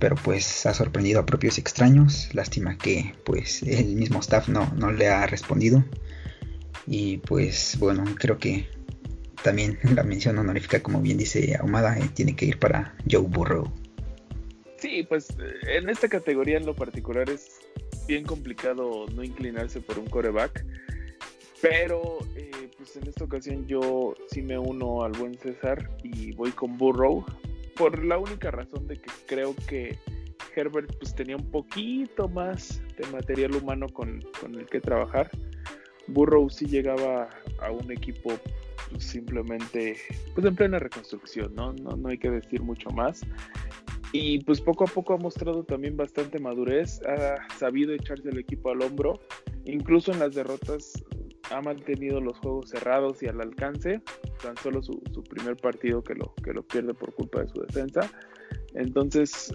Pero pues ha sorprendido a propios extraños. Lástima que pues el mismo staff no, no le ha respondido. Y pues bueno, creo que también la mención honorífica, como bien dice Ahumada, eh, tiene que ir para Joe Burrow. Sí, pues eh, en esta categoría en lo particular es bien complicado no inclinarse por un coreback. Pero eh, pues en esta ocasión yo sí me uno al buen César y voy con Burrow. Por la única razón de que creo que Herbert pues tenía un poquito más de material humano con, con el que trabajar. Burrow sí llegaba a un equipo pues, simplemente pues en plena reconstrucción, ¿no? ¿no? No hay que decir mucho más. Y pues poco a poco ha mostrado también bastante madurez, ha sabido echarse el equipo al hombro, incluso en las derrotas ha mantenido los juegos cerrados y al alcance, tan solo su, su primer partido que lo, que lo pierde por culpa de su defensa. Entonces,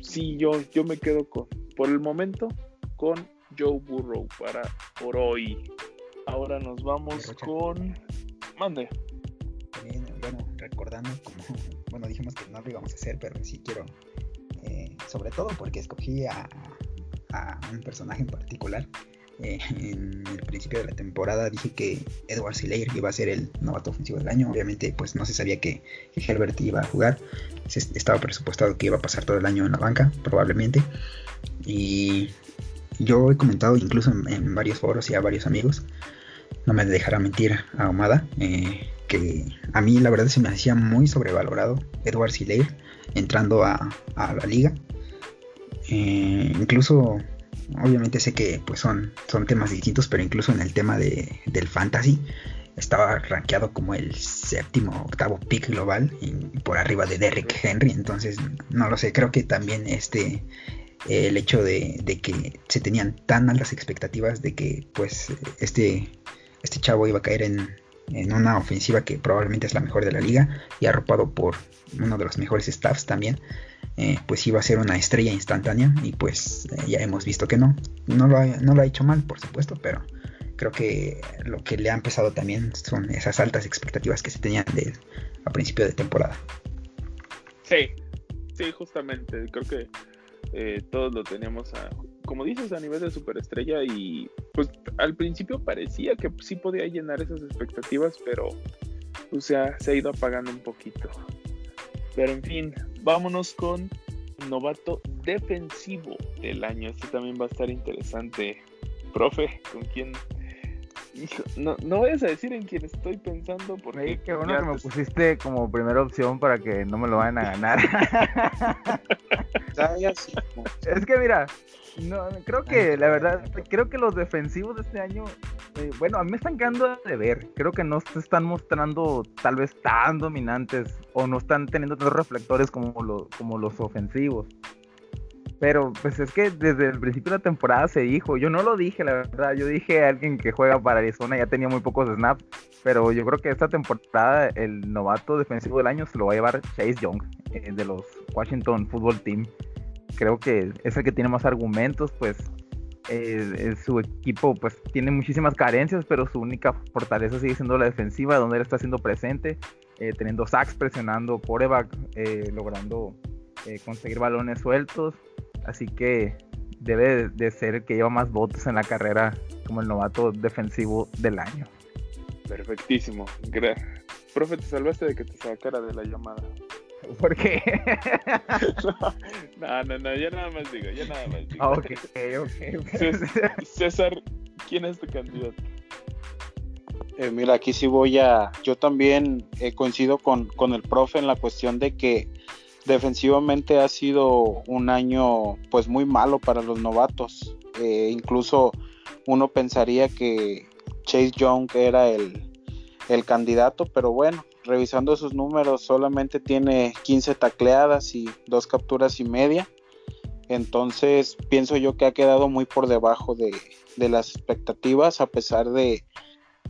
sí, yo, yo me quedo con, por el momento con Joe Burrow para por hoy. Ahora nos vamos con. Mande. Bueno, recordando como, bueno, dijimos que no lo íbamos a hacer, pero sí quiero, eh, sobre todo porque escogí a, a, un personaje en particular. Eh, en el principio de la temporada dije que Edward Sileir iba a ser el novato ofensivo del año. Obviamente, pues no se sabía que, Herbert iba a jugar. Estaba presupuestado que iba a pasar todo el año en la banca, probablemente. Y yo he comentado incluso en, en, varios foros y a varios amigos, no me dejará mentir a Omada, eh, que a mí la verdad se me hacía muy sobrevalorado Edward Sileir entrando a, a la liga. Eh, incluso, obviamente sé que pues son, son temas distintos, pero incluso en el tema de, del fantasy estaba rankeado como el séptimo, octavo pick global y por arriba de Derrick Henry. Entonces, no lo sé, creo que también este el hecho de, de, que se tenían tan altas expectativas de que pues este, este chavo iba a caer en, en, una ofensiva que probablemente es la mejor de la liga y arropado por uno de los mejores staffs también, eh, pues iba a ser una estrella instantánea y pues eh, ya hemos visto que no, no lo, ha, no lo ha hecho mal por supuesto, pero creo que lo que le ha empezado también son esas altas expectativas que se tenían de, a principio de temporada. Sí, sí, justamente, creo que eh, todos lo teníamos, como dices, a nivel de superestrella y pues al principio parecía que sí podía llenar esas expectativas, pero o sea, se ha ido apagando un poquito. Pero en fin, vámonos con novato defensivo del año. Este también va a estar interesante. Profe, ¿con quién? Hijo, no, no vayas a decir en quién estoy pensando porque... Sí, qué bueno que me pusiste como primera opción para que no me lo vayan a ganar. es que mira, no, creo que la verdad, creo que los defensivos de este año, eh, bueno, a mí me están quedando de ver. Creo que no se están mostrando tal vez tan dominantes o no están teniendo tantos reflectores como, lo, como los ofensivos. Pero pues es que desde el principio de la temporada se dijo, yo no lo dije, la verdad, yo dije a alguien que juega para Arizona ya tenía muy pocos snaps, pero yo creo que esta temporada el novato defensivo del año se lo va a llevar Chase Young eh, de los Washington Football Team. Creo que es el que tiene más argumentos, pues eh, su equipo pues tiene muchísimas carencias, pero su única fortaleza sigue siendo la defensiva, donde él está siendo presente, eh, teniendo sacks, presionando coreback, logrando conseguir balones sueltos. Así que debe de ser el que lleva más votos en la carrera como el novato defensivo del año. Perfectísimo. Profe, te salvaste de que te sacara de la llamada. ¿Por qué? no, no, no, ya nada más digo, ya nada más digo. Ok, ok. César, ¿quién es tu candidato? Eh, mira, aquí sí voy a. Yo también eh, coincido con, con el profe en la cuestión de que defensivamente ha sido un año pues muy malo para los novatos. Eh, incluso uno pensaría que Chase Young era el, el, candidato, pero bueno, revisando sus números solamente tiene 15 tacleadas y dos capturas y media. Entonces pienso yo que ha quedado muy por debajo de, de las expectativas a pesar de,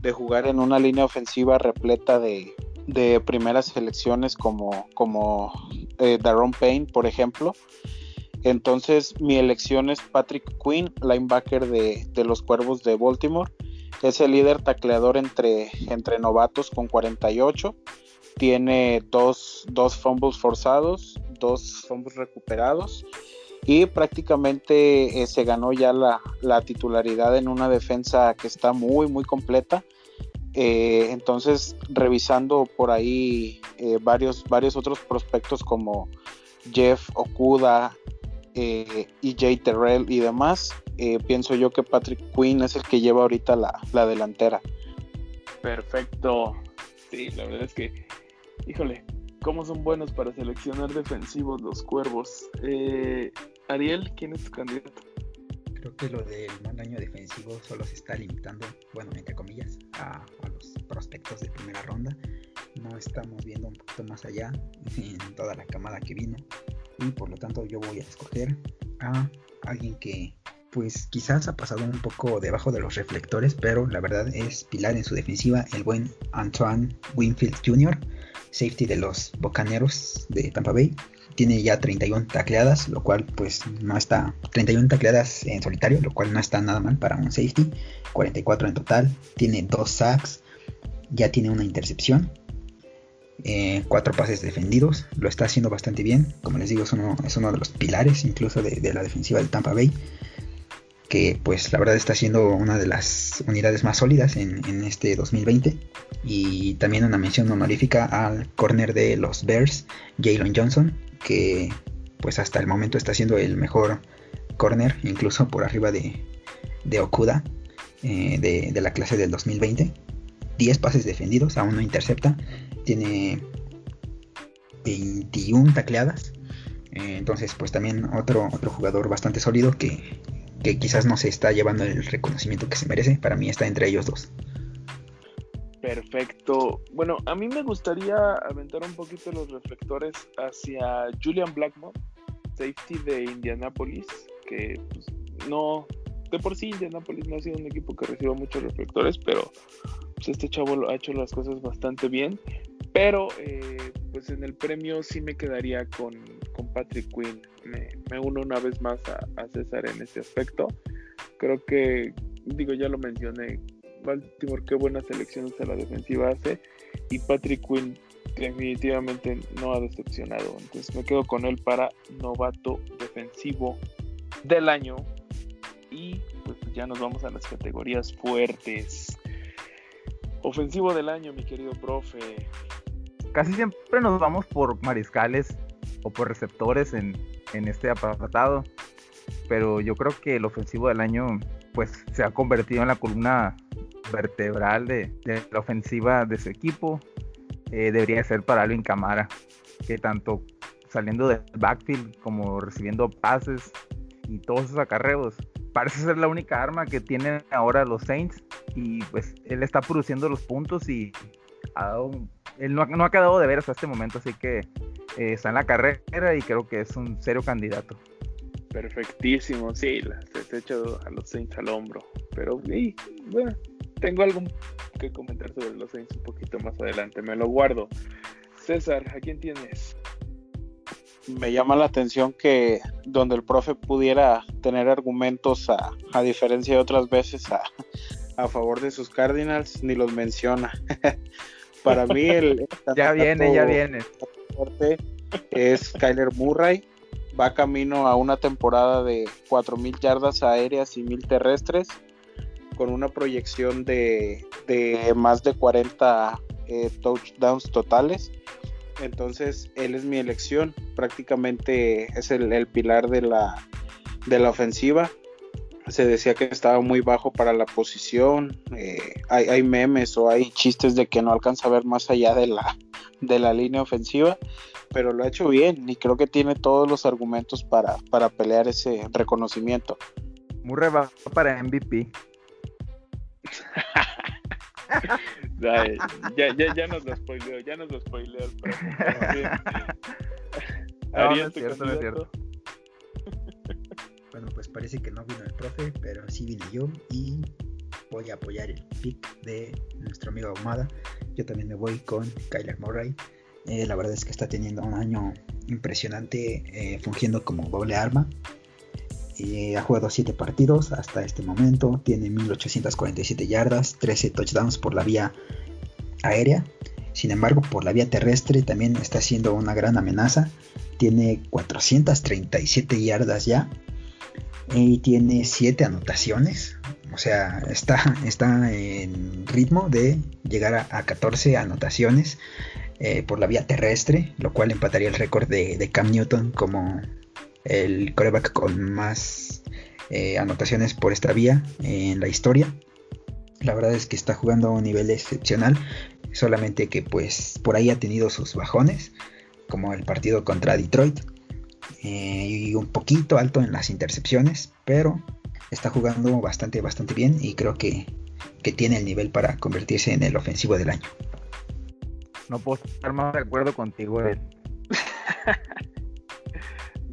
de jugar en una línea ofensiva repleta de, de primeras selecciones como, como eh, Payne, por ejemplo. Entonces mi elección es Patrick Quinn, linebacker de, de, los Cuervos de Baltimore. es el líder tacleador entre, entre novatos con 48. Tiene dos, dos fumbles forzados, dos fumbles recuperados y prácticamente eh, se ganó ya la, la, titularidad en una defensa que está muy muy completa eh, entonces revisando por ahí eh, varios varios otros prospectos como Jeff Okuda y Jay Terrell y demás pienso yo que Patrick Quinn es el que lleva ahorita la, la delantera perfecto sí la verdad es que híjole cómo son buenos para seleccionar defensivos los cuervos. Eh, Ariel, ¿quién es tu candidato? Creo que lo del mal año defensivo solo se está limitando, bueno, entre comillas, a, los prospectos de primera ronda. No estamos viendo un poquito más allá en toda la camada que vino. Y por lo tanto yo voy a escoger a alguien que pues quizás ha pasado un poco debajo de los reflectores, pero la verdad es pilar en su defensiva el buen Antoine Winfield Jr., safety de los Bocaneros de Tampa Bay. Tiene ya 31 tacleadas, lo cual pues no está 31 tacleadas en solitario, lo cual no está nada mal para un safety. 44 en total, tiene 2 sacks, ya tiene una intercepción, 4 eh, pases defendidos, lo está haciendo bastante bien. Como les digo, es uno, de los pilares incluso de, la defensiva del Tampa Bay que pues la verdad está siendo una de las unidades más sólidas en, este 2020. Y también una mención honorífica al corner de los Bears, Jalen Johnson, que pues hasta el momento está siendo el mejor corner, incluso por arriba de, de Okuda, eh, de, la clase del 2020. 10 pases defendidos, aún no intercepta, tiene 21 tacleadas. Eh, entonces, pues también otro, otro jugador bastante sólido que que quizás no se está llevando el reconocimiento que se merece. Para mí está entre ellos dos. Perfecto. Bueno, a mí me gustaría aventar un poquito los reflectores hacia Julian Blackmore, safety de Indianapolis, que pues, no, de por sí Indianapolis no ha sido un equipo que reciba muchos reflectores, pero pues, este chavo ha hecho las cosas bastante bien. Pero eh, pues en el premio sí me quedaría con, con Patrick Quinn. Me, uno una vez más a, César en ese aspecto. Creo que, digo, ya lo mencioné, Baltimore qué buenas selecciones a la defensiva hace y Patrick Quinn definitivamente no ha decepcionado. Entonces me quedo con él para novato defensivo del año. Y pues ya nos vamos a las categorías fuertes. Ofensivo del año, mi querido profe casi siempre nos vamos por mariscales o por receptores en, este apartado. Pero yo creo que el ofensivo del año pues se ha convertido en la columna vertebral de, la ofensiva de su equipo. Eh, debería ser para Alvin Camara, que tanto saliendo del backfield como recibiendo pases y todos esos acarreos, parece ser la única arma que tienen ahora los Saints y pues él está produciendo los puntos y ha dado él no, ha quedado de ver hasta este momento, así que eh, está en la carrera y creo que es un serio candidato. Perfectísimo, sí, se ha echado a los Saints al hombro. Pero sí, bueno, tengo algo que comentar sobre los Saints un poquito más adelante, me lo guardo. César, ¿a quién tienes? Me llama la atención que donde el profe pudiera tener argumentos a, a diferencia de otras veces a, a favor de sus Cardinals, ni los menciona. Para mí el... ya viene, ya viene. Es Kyler Murray. Va camino a una temporada de 4.000 yardas aéreas y 1.000 terrestres, con una proyección de, más de 40 eh, touchdowns totales. Entonces, él es mi elección. Prácticamente es el, el pilar de la, de la ofensiva se decía que estaba muy bajo para la posición. Eh, hay, memes o hay chistes de que no alcanza a ver más allá de la, de la línea ofensiva, pero lo ha hecho bien y creo que tiene todos los argumentos para, para pelear ese reconocimiento. Murray va para MVP. ya, ya, ya, nos lo spoileó, ya nos lo spoileó. no, no es cierto, no es cierto. Bueno, pues parece que no vino el profe, pero sí vine yo y voy a apoyar el pick de nuestro amigo Ahumada. Yo también me voy con Kyler Murray. Eh, la verdad es que está teniendo un año impresionante eh, fungiendo como doble arma. Ha jugado 7 partidos hasta este momento, tiene 1847 yardas, 13 touchdowns por la vía aérea. Sin embargo, por la vía terrestre también está siendo una gran amenaza. Tiene 437 yardas ya y tiene 7 anotaciones. O sea, está, está en ritmo de llegar a, 14 anotaciones eh, por la vía terrestre, lo cual empataría el récord de, Cam Newton como el coreback con más eh, anotaciones por esta vía en la historia. La verdad es que está jugando a un nivel excepcional, solamente que pues por ahí ha tenido sus bajones, como el partido contra Detroit, eh, y un poquito alto en las intercepciones, pero está jugando bastante, bastante bien y creo que, tiene el nivel para convertirse en el ofensivo del año. No puedo estar más de acuerdo contigo, Ed.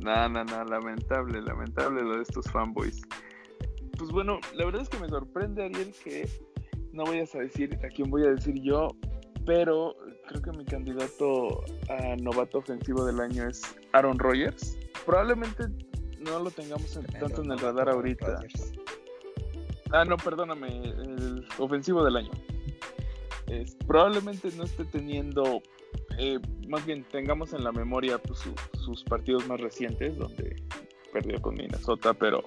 no, no, no, lamentable, lamentable lo de estos fanboys. Pues bueno, la verdad es que me sorprende, Ariel, que no vayas a decir a quién voy a decir yo, pero creo que mi candidato a novato ofensivo del año es Aaron Rodgers. Probablemente no lo tengamos tanto en el radar ahorita. Ah, no, perdóname, el ofensivo del año. probablemente no esté teniendo, eh, más bien tengamos en la memoria pues, sus partidos más recientes, donde perdió con Minnesota, pero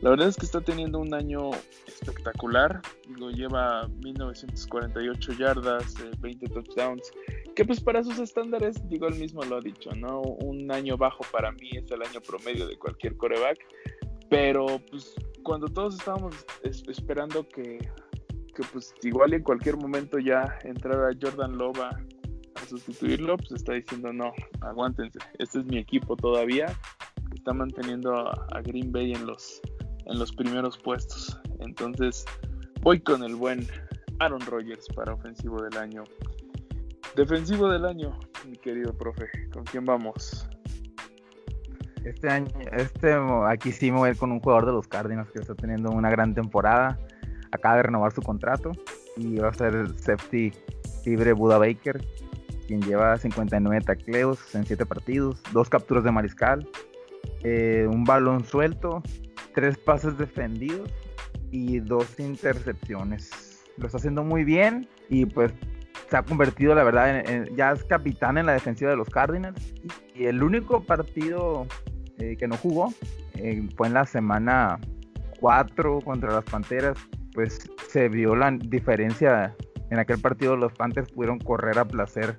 la verdad es que está teniendo un año espectacular. Lo lleva 1948 yardas, 20 eh, touchdowns. Que pues para sus estándares, digo, él mismo lo ha dicho, ¿no? Un año bajo para mí es el año promedio de cualquier coreback. Pero pues cuando todos estábamos esperando que, que pues igual en cualquier momento ya entrara Jordan Lova sustituirlo, pues está diciendo no, aguántense, este es mi equipo todavía, está manteniendo a Green Bay en los en los primeros puestos. Entonces, voy con el buen Aaron Rodgers para ofensivo del año. Defensivo del año, mi querido profe, ¿con quién vamos? Este año, este, aquí sí me voy con un jugador de los Cardinals que está teniendo una gran temporada. Acaba de renovar su contrato y va a ser el safety libre Buda Baker, quien lleva 59 tacleos en 7 partidos, dos capturas de mariscal, eh, un balón suelto tres pases defendidos y dos intercepciones. Lo está haciendo muy bien y pues se ha convertido, la verdad, en, ya es capitán en la defensiva de los Cardinals. Y, el único partido eh, que no jugó eh, fue en la semana 4 contra las Panteras. Pues se vio la diferencia. En aquel partido los Panthers pudieron correr a placer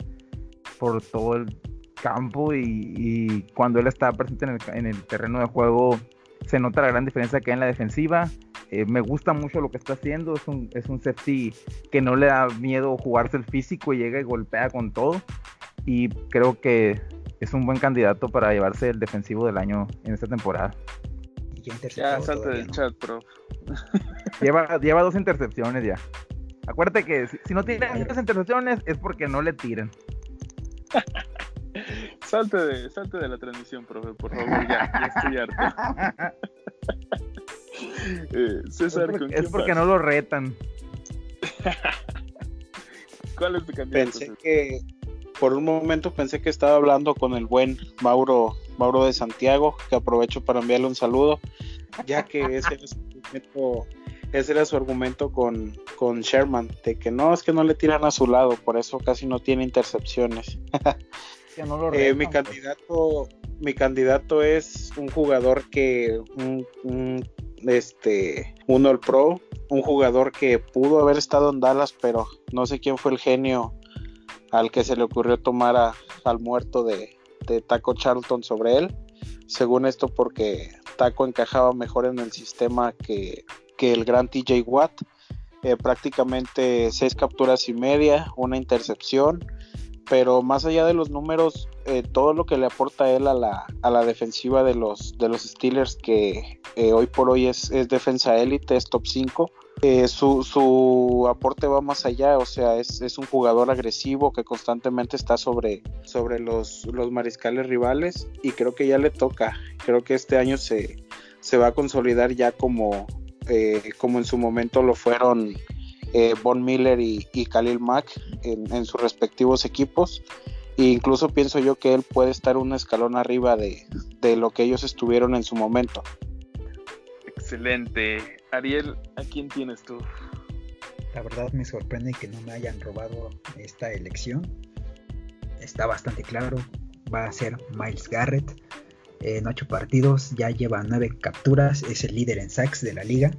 por todo el campo y, cuando él estaba presente en el, en el terreno de juego se nota la gran diferencia que hay en la defensiva. Eh, me gusta mucho lo que está haciendo. Es un, es un safety que no le da miedo jugarse el físico y llega y golpea con todo. Y creo que es un buen candidato para llevarse el defensivo del año en esta temporada. Ya, salte del chat, bro. Lleva, lleva dos intercepciones ya. Acuérdate que si, no tiene muchas intercepciones es porque no le tiran. Salte de, salte de la transmisión, profe, por favor, ya, ya estoy harto. eh, César, es porque, no lo retan. ¿Cuál es tu candidato? Pensé que, por un momento pensé que estaba hablando con el buen Mauro, Mauro de Santiago, que aprovecho para enviarle un saludo, ya que ese su argumento, ese era su argumento con, con Sherman, de que no, es que no le tiran a su lado, por eso casi no tiene intercepciones. Eh, mi candidato, mi candidato es un jugador que un, este un All Pro, un jugador que pudo haber estado en Dallas, pero no sé quién fue el genio al que se le ocurrió tomar al muerto de, Taco Charlton sobre él. Según esto, porque Taco encajaba mejor en el sistema que, el gran TJ Watt. Eh, prácticamente seis capturas y media, una intercepción pero más allá de los números, eh, todo lo que le aporta él a la, a la defensiva de los, de los Steelers, que eh, hoy por hoy es, defensa élite, es top 5, eh, su, su, aporte va más allá, o sea, es, es, un jugador agresivo que constantemente está sobre, sobre los, los mariscales rivales y creo que ya le toca, creo que este año se, se va a consolidar ya como, como en su momento lo fueron eh, Von Miller y, Khalil Mack en, sus respectivos equipos. E incluso pienso yo que él puede estar un escalón arriba de, lo que ellos estuvieron en su momento. Excelente. Ariel, ¿a quién tienes tú? La verdad me sorprende que no me hayan robado esta elección. Está bastante claro. Va a ser Miles Garrett. En ocho partidos ya lleva nueve capturas. Es el líder en sacks de la liga.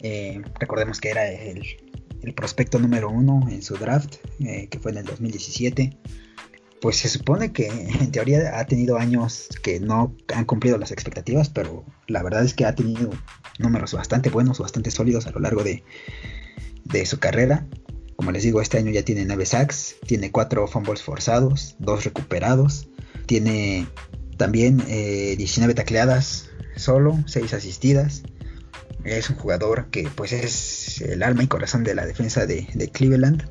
Eh, recordemos que era el, prospecto número uno en su draft, eh, que fue en el 2017. Pues se supone que en teoría ha tenido años que no han cumplido las expectativas, pero la verdad es que ha tenido números bastante buenos, bastante sólidos a lo largo de, de su carrera. Como les digo, este año ya tiene 9 sacks, tiene 4 fumbles forzados, 2 recuperados, tiene también 19 eh, tacleadas solo, 6 asistidas. Es un jugador que pues es el alma y corazón de la defensa de, Cleveland.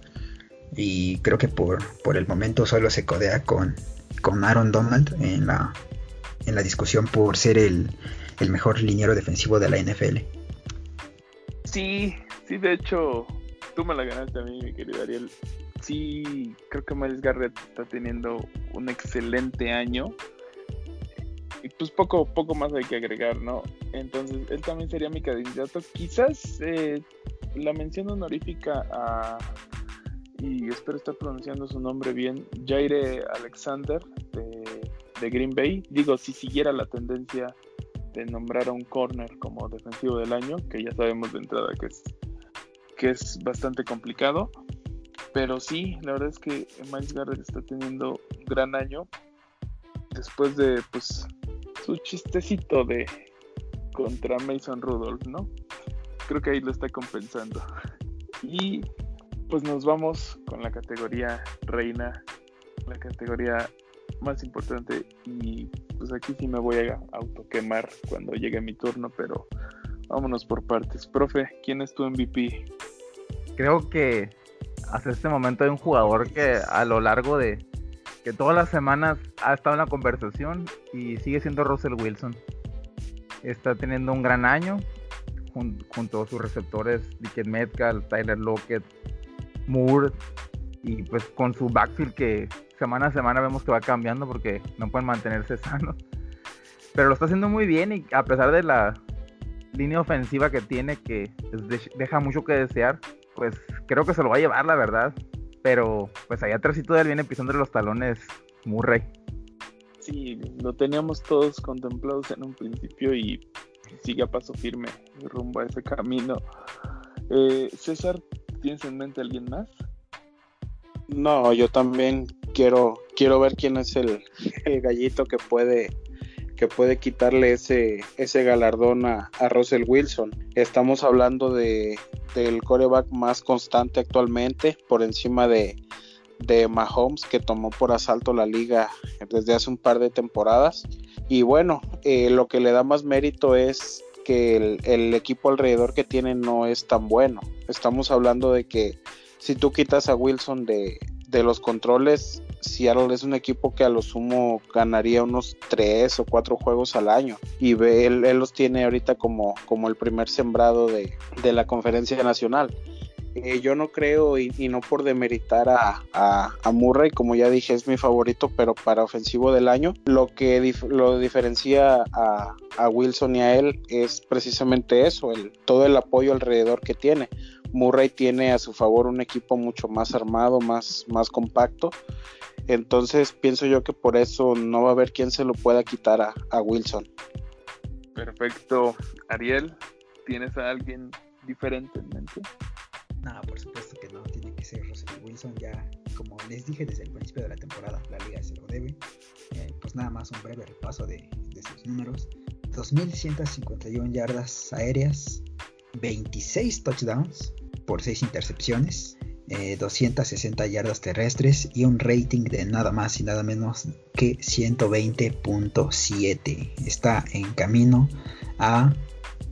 Y creo que por, por, el momento solo se codea con, con Aaron Donald en la, en la discusión por ser el, el mejor liniero defensivo de la NFL. Sí, Sí, de hecho, tú me la ganaste a mí, mi querido Ariel. Sí, creo que Miles Garrett está teniendo un excelente año. Y pues poco, poco más hay que agregar, ¿no? Entonces, él también sería mi candidato. Quizás eh, la mención honorífica a, y espero estar pronunciando su nombre bien, Jaire Alexander de, de Green Bay. Digo, si siguiera la tendencia de nombrar a un corner como defensivo del año, que ya sabemos de entrada que es que es bastante complicado. Pero sí, la verdad es que Miles Garrett está teniendo un gran año. Después de pues su chistecito de contra Mason Rudolph, ¿no? Creo que ahí lo está compensando. Y pues nos vamos con la categoría reina, la categoría más importante y pues aquí sí me voy a autoquemar cuando llegue mi turno, pero vámonos por partes. Profe, ¿quién es tu MVP? creo que hasta este momento hay un jugador que a lo largo de que todas las semanas ha estado en la conversación y sigue siendo Russell Wilson. Está teniendo un gran año junto a sus receptores Dickett Metcalf, Tyler Lockett, Moore y pues con su backfield que semana a semana vemos que va cambiando porque no pueden mantenerse sanos. Pero lo está haciendo muy bien y a pesar de la línea ofensiva que tiene que deja mucho que desear, pues creo que se lo va a llevar, la verdad. Pero pues allá atrás de él viene pisando los talones Murray. Sí, lo teníamos todos contemplados en un principio y sigue a paso firme rumbo a ese camino. Eh, César, ¿tienes en mente alguien más? No, yo también quiero, quiero ver quién es el, el gallito que puede que puede quitarle ese, ese galardón a, Russell Wilson. Estamos hablando de, del coreback más constante actualmente, por encima de, de Mahomes, que tomó por asalto la liga desde hace un par de temporadas. Y bueno, eh, lo que le da más mérito es que el, el, equipo alrededor que tiene no es tan bueno. Estamos hablando de que si tú quitas a Wilson de, de los controles, Seattle es un equipo que a lo sumo ganaría unos tres o cuatro juegos al año y él, él los tiene ahorita como, como el primer sembrado de, la conferencia nacional. Eh, yo no creo y, no por demeritar a, a, Murray, como ya dije, es mi favorito, pero para ofensivo del año, lo que lo diferencia a, a, Wilson y a él es precisamente eso, el, todo el apoyo alrededor que tiene. Murray tiene a su favor un equipo mucho más armado, más, más compacto. Entonces pienso yo que por eso no va a haber quien se lo pueda quitar a, Wilson. Perfecto. Ariel, ¿tienes a alguien diferente en mente? No, por supuesto que no, tiene que ser Russell Wilson. Ya, como les dije desde el principio de la temporada, la liga se lo debe. Eh, pues nada más un breve repaso de, de sus números. 2.151 yardas aéreas, 26 touchdowns por 6 intercepciones, 260 eh, yardas terrestres y un rating de nada más y nada menos que 120.7. Está en camino a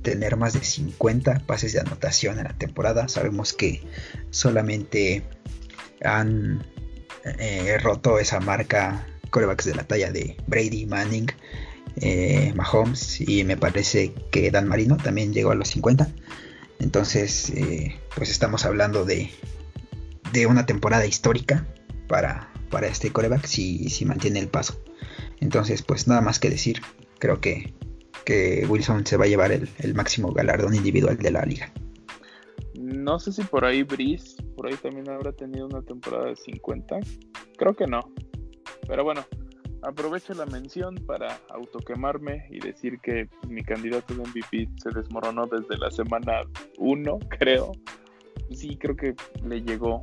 tener más de 50 pases de anotación en la temporada. Sabemos que solamente han eh, roto esa marca corebacks de la talla de Brady, Manning, eh, Mahomes y me parece que Dan Marino también llegó a los 50. Entonces, pues estamos hablando de de una temporada histórica para, para este coreback si, si mantiene el paso. Entonces, pues nada más que decir. Creo que que Wilson se va a llevar el, el máximo galardón individual de la liga. No sé si por ahí Brice, por ahí también habrá tenido una temporada de 50. Creo que no. Pero bueno, aprovecho la mención para autoquemarme y decir que mi candidato de MVP se desmoronó desde la semana 1, creo. Sí, creo que le llegó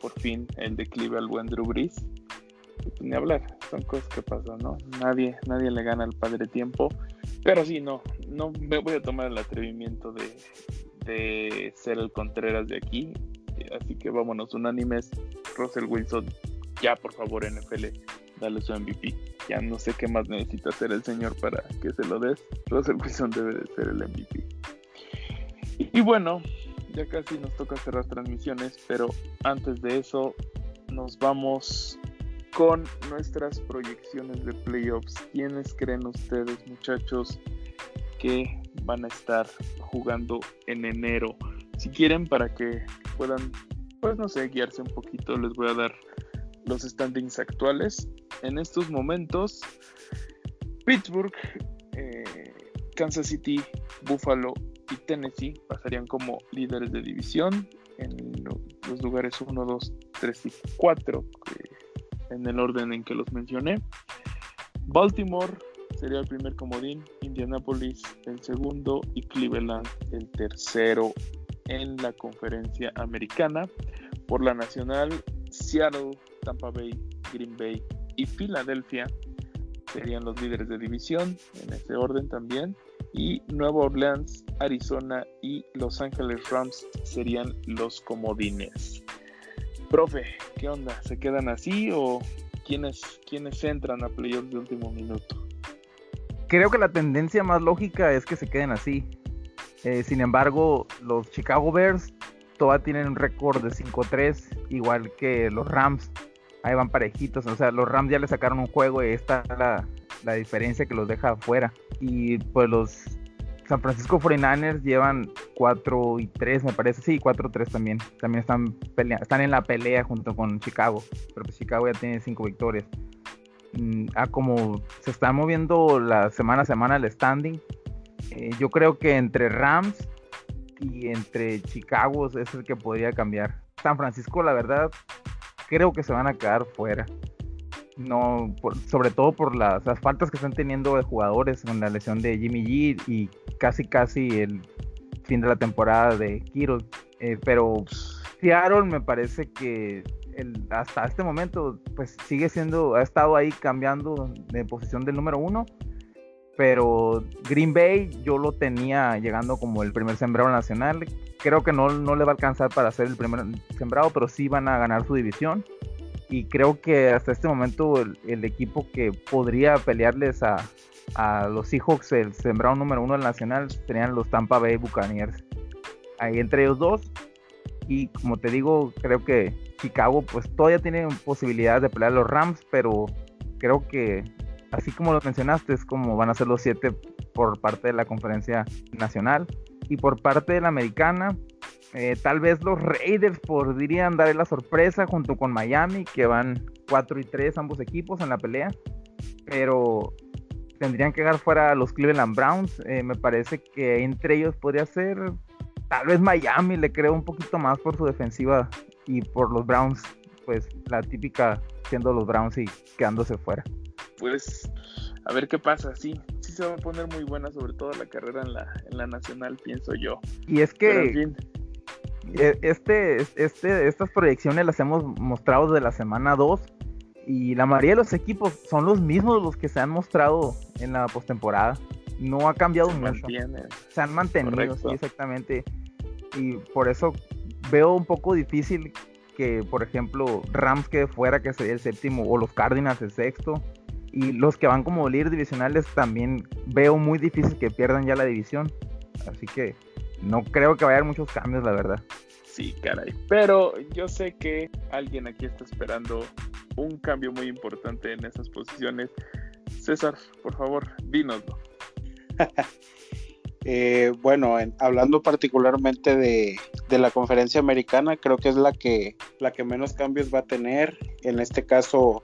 por fin el declive al buen Drew Brees. Pues, ni hablar, son cosas que pasan, ¿no? Nadie, nadie le gana al padre tiempo. Pero sí, no, no me voy a tomar el atrevimiento de, de ser el Contreras de aquí. Así que vámonos, unánimes. Russell Wilson, ya por favor, NFL, dale su MVP. Ya no sé qué más necesita hacer el señor para que se lo des. Russell Wilson debe de ser el MVP. Y bueno, ya casi nos toca cerrar transmisiones, pero antes de eso, nos vamos con nuestras proyecciones de playoffs. ¿Quiénes creen ustedes, muchachos, que van a estar jugando en enero. Si quieren, para que puedan, pues no sé, guiarse un poquito, les voy a dar los standings actuales. En estos momentos, Pittsburgh, eh, Kansas City, Buffalo y Tennessee pasarían como líderes de división en los lugares 1, 2, 3 y 4, en el orden en que los mencioné. Baltimore sería el primer comodín, Indianapolis el segundo y Cleveland el tercero en la conferencia americana. Por la nacional, Seattle, Tampa Bay, Green Bay y Filadelfia serían los líderes de división en ese orden también. Y Nueva Orleans, Arizona y Los Ángeles Rams serían los comodines. Profe, ¿qué onda? ¿Se quedan así o quiénes, quiénes entran a playoffs de último minuto? creo que la tendencia más lógica es que se queden así. Eh, sin embargo, los Chicago Bears todavía tienen un récord de 5-3, igual que los Rams. Ahí van parejitos. O sea, los Rams ya le sacaron un juego y esta es la, la diferencia que los deja afuera. Y pues los San Francisco 49ers llevan 4 y 3, me parece. Sí, 4-3 también. También están, están en la pelea junto con Chicago. Pero pues Chicago ya tiene 5 victorias. Mm, a como se está moviendo la semana a semana el standing, eh, yo creo que entre Rams y entre Chicago es el que podría cambiar. San Francisco, la verdad, creo que se van a quedar fuera. No, sobre todo por las, faltas que están teniendo de jugadores con la lesión de Jimmy G y casi casi el fin de la temporada de Kiro. Eh, pero Seattle me parece que hasta este momento, pues sigue siendo, ha estado ahí cambiando de posición del número uno. Pero Green Bay yo lo tenía llegando como el primer sembrado nacional. Creo que no, no le va a alcanzar para ser el primer sembrado, pero sí van a ganar su división. Y creo que hasta este momento el, equipo que podría pelearles a, a, los Seahawks el sembrado número uno del nacional serían los Tampa Bay Buccaneers. Ahí entre ellos dos. Y como te digo, creo que Chicago pues todavía tiene posibilidades de pelear a los Rams, pero creo que así como lo mencionaste, es como van a ser los siete por parte de la conferencia nacional. Y por parte de la americana, eh, tal vez los Raiders podrían dar la sorpresa junto con Miami, que van 4 y 3 ambos equipos en la pelea. Pero tendrían que dejar fuera a los Cleveland Browns. Eh, me parece que entre ellos podría ser tal vez Miami, le creo un poquito más por su defensiva y por los Browns, pues la típica siendo los Browns y quedándose fuera. Pues a ver qué pasa, sí, sí se va a poner muy buena, sobre todo la carrera en la, en la nacional, pienso yo. Y es que este, este, estas proyecciones las hemos mostrado de la semana 2 y la mayoría de los equipos son los mismos los que se han mostrado en la postemporada. No ha cambiado mucho. Se han mantenido, sí, exactamente. Y por eso veo un poco difícil que, por ejemplo, Rams quede fuera, que sería el séptimo, o los Cardinals el sexto. Y los que van como líderes divisionales también veo muy difícil que pierdan ya la división. Así que no creo que vaya a haber muchos cambios, la verdad. Sí, caray. Pero yo sé que alguien aquí está esperando un cambio muy importante en esas posiciones. César, por favor, dínoslo. Eh, bueno, hablando particularmente de, la conferencia americana, creo que es la que, la que menos cambios va a tener. En este caso,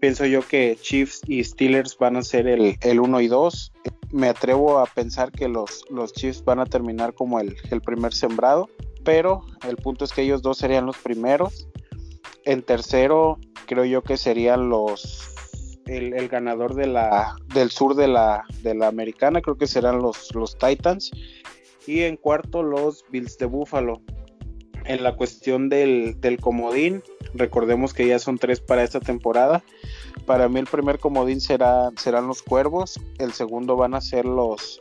pienso yo que Chiefs y Steelers van a ser el, el 1 y 2. Me atrevo a pensar que los, los Chiefs van a terminar como el, el primer sembrado, pero el punto es que ellos dos serían los primeros. En tercero, creo yo que serían los el, ganador de la, del sur de la, de la americana, creo que serán los, los Titans. Y en cuarto, los Bills de Buffalo. En la cuestión del, del comodín, recordemos que ya son tres para esta temporada. Para mí el primer comodín será, serán los Cuervos, el segundo van a ser los,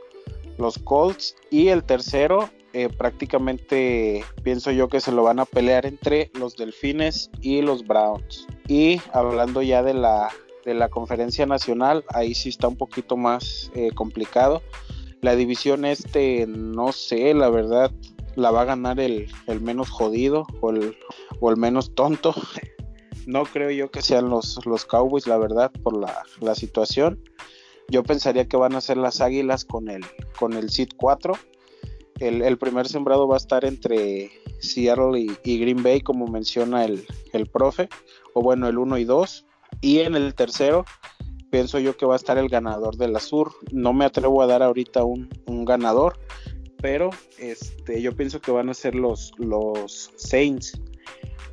los Colts y el tercero eh, prácticamente pienso yo que se lo van a pelear entre los Delfines y los Browns. Y hablando ya de la, de la conferencia nacional, ahí sí está un poquito más eh, complicado. La división este, no sé, la verdad, la va a ganar el, menos jodido o el, o el, menos tonto. No creo yo que sean los, los Cowboys, la verdad, por la, la, situación. Yo pensaría que van a ser las Águilas con el, con el Seed 4. El, el, primer sembrado va a estar entre Seattle y, Green Bay, como menciona el, el profe, o bueno, el 1 y 2 y en el tercero, pienso yo que va a estar el ganador de la Sur. No me atrevo a dar ahorita un, ganador, pero este, yo pienso que van a ser los, los Saints.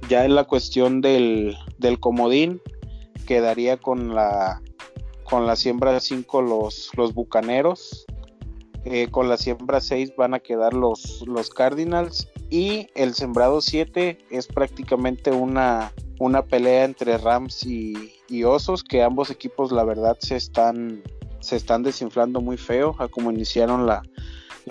Ya en la cuestión del, del comodín, quedaría con la, con la siembra 5 los, los Bucaneros. Eh, con la siembra 6 van a quedar los, los Cardinals. Y el sembrado 7 es prácticamente una, una pelea entre Rams y, Osos, que ambos equipos la verdad se están, se están desinflando muy feo a como iniciaron la,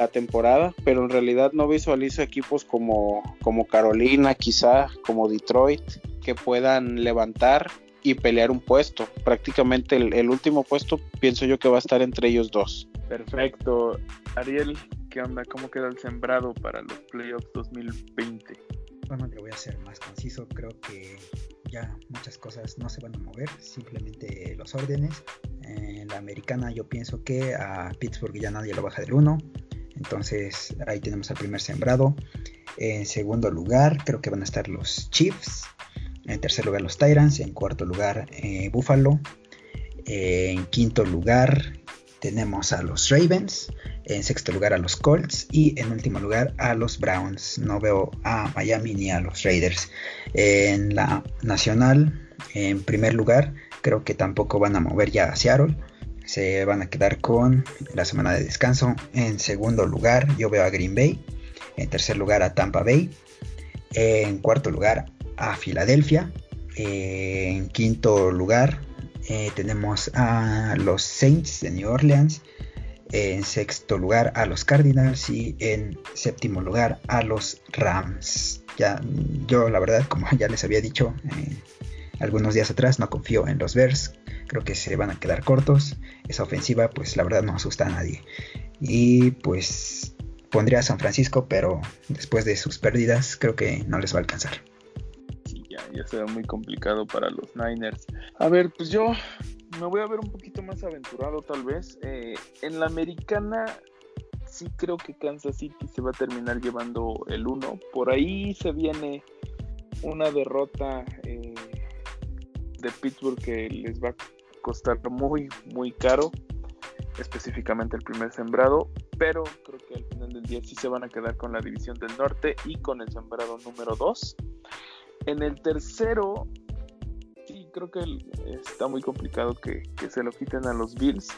temporada, pero en realidad no visualizo equipos como, como Carolina, quizá como Detroit, que puedan levantar y pelear un puesto. Prácticamente el, el, último puesto pienso yo que va a estar entre ellos dos. Perfecto. Ariel, ¿qué onda? ¿Cómo queda el sembrado para los playoffs 2020? Bueno, le voy a ser más conciso. Creo que ya muchas cosas no se van a mover, simplemente los órdenes. En la americana yo pienso que a Pittsburgh ya nadie lo baja del 1. Entonces ahí tenemos al primer sembrado. En segundo lugar creo que van a estar los Chiefs. En tercer lugar los Tyrants. En cuarto lugar eh, Buffalo. en quinto lugar tenemos a los Ravens, en sexto lugar a los Colts y en último lugar a los Browns. No veo a Miami ni a los Raiders. En la nacional, en primer lugar, creo que tampoco van a mover ya a Seattle. Se van a quedar con la semana de descanso. En segundo lugar, yo veo a Green Bay. En tercer lugar, a Tampa Bay. En cuarto lugar, a Filadelfia. En quinto lugar, eh, tenemos a los Saints de New Orleans. En sexto lugar a los Cardinals y en séptimo lugar a los Rams. Ya, yo la verdad, como ya les había dicho eh, algunos días atrás, no confío en los Bears. Creo que se van a quedar cortos. Esa ofensiva, pues la verdad no asusta a nadie. Y pues pondría a San Francisco, pero después de sus pérdidas, creo que no les va a alcanzar ya será muy complicado para los Niners. A ver, pues yo me voy a ver un poquito más aventurado tal vez. Eh, en la americana sí creo que Kansas City se va a terminar llevando el 1. Por ahí se viene una derrota eh, de Pittsburgh que les va a costar muy, muy caro. Específicamente el primer sembrado, pero creo que al final del día sí se van a quedar con la división del norte y con el sembrado número 2. En el tercero, sí, creo que está muy complicado que, se lo quiten a los Bills.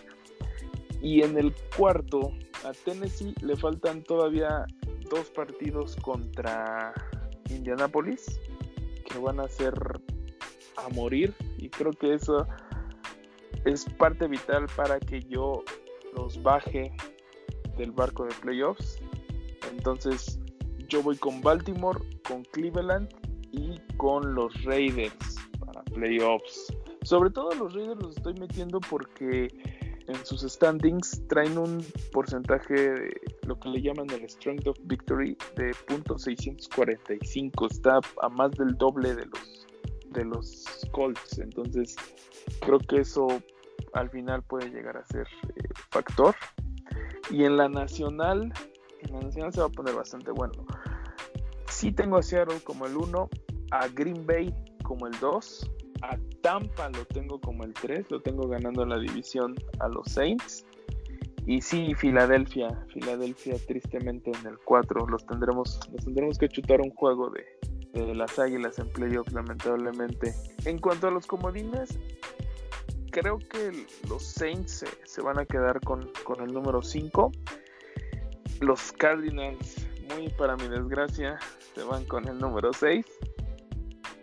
Y en el cuarto, a Tennessee le faltan todavía dos partidos contra Indianapolis que van a ser a morir. Y creo que eso es parte vital para que yo los baje del barco de playoffs. Entonces yo voy con Baltimore, con Cleveland y con los Raiders para playoffs. Sobre todo los Raiders los estoy metiendo porque en sus standings traen un porcentaje de lo que le llaman el Strength of Victory de .645. Está a más del doble de los de los Colts. Entonces creo que eso al final puede llegar a ser eh, factor. Y en la nacional, en la nacional se va a poner bastante bueno. Sí tengo a Seattle como el 1, a Green Bay como el 2, a Tampa lo tengo como el 3, lo tengo ganando la división a los Saints. Y sí, Filadelfia, Filadelfia tristemente en el 4, los tendremos, nos tendremos que chutar un juego de, de las Águilas en playoff lamentablemente. En cuanto a los comodines, creo que los Saints se, se van a quedar con, con el número 5. Los Cardinals, muy para mi desgracia, se van con el número 6.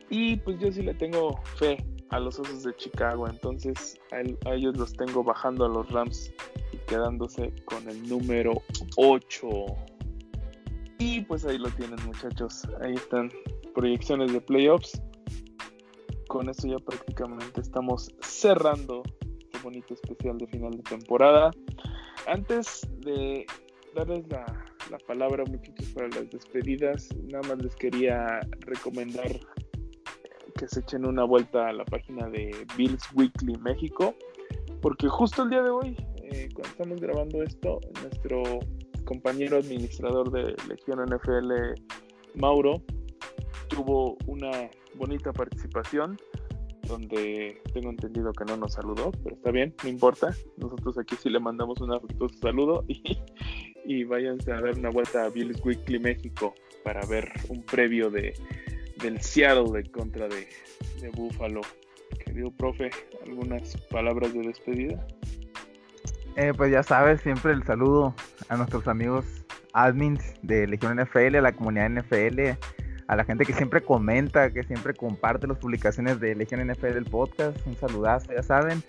Y pues yo sí le tengo fe a los Osos de Chicago, entonces a, a ellos los tengo bajando a los Rams y quedándose con el número 8. Y pues ahí lo tienen muchachos, ahí están proyecciones de playoffs. Con eso ya prácticamente estamos cerrando este bonito especial de final de temporada. Antes de darles la, la palabra muchachos para las despedidas, nada más les quería recomendar que se echen una vuelta a la página de Bills Weekly México, porque justo el día de hoy, eh, cuando estamos grabando esto, nuestro compañero administrador de Legión NFL, Mauro, tuvo una bonita participación donde tengo entendido que no nos saludó, pero está bien, no importa. Nosotros aquí sí le mandamos un afectuoso saludo y, y váyanse a dar una vuelta a Bills Weekly México para ver un previo de del Seattle de contra de, de Buffalo. Querido profe, algunas palabras de despedida. Eh, pues ya sabes, siempre el saludo a nuestros amigos admins de Legión NFL, a la comunidad NFL, a la gente que siempre comenta, que siempre comparte las publicaciones de Legión NFL del podcast. Un saludazo, ya saben.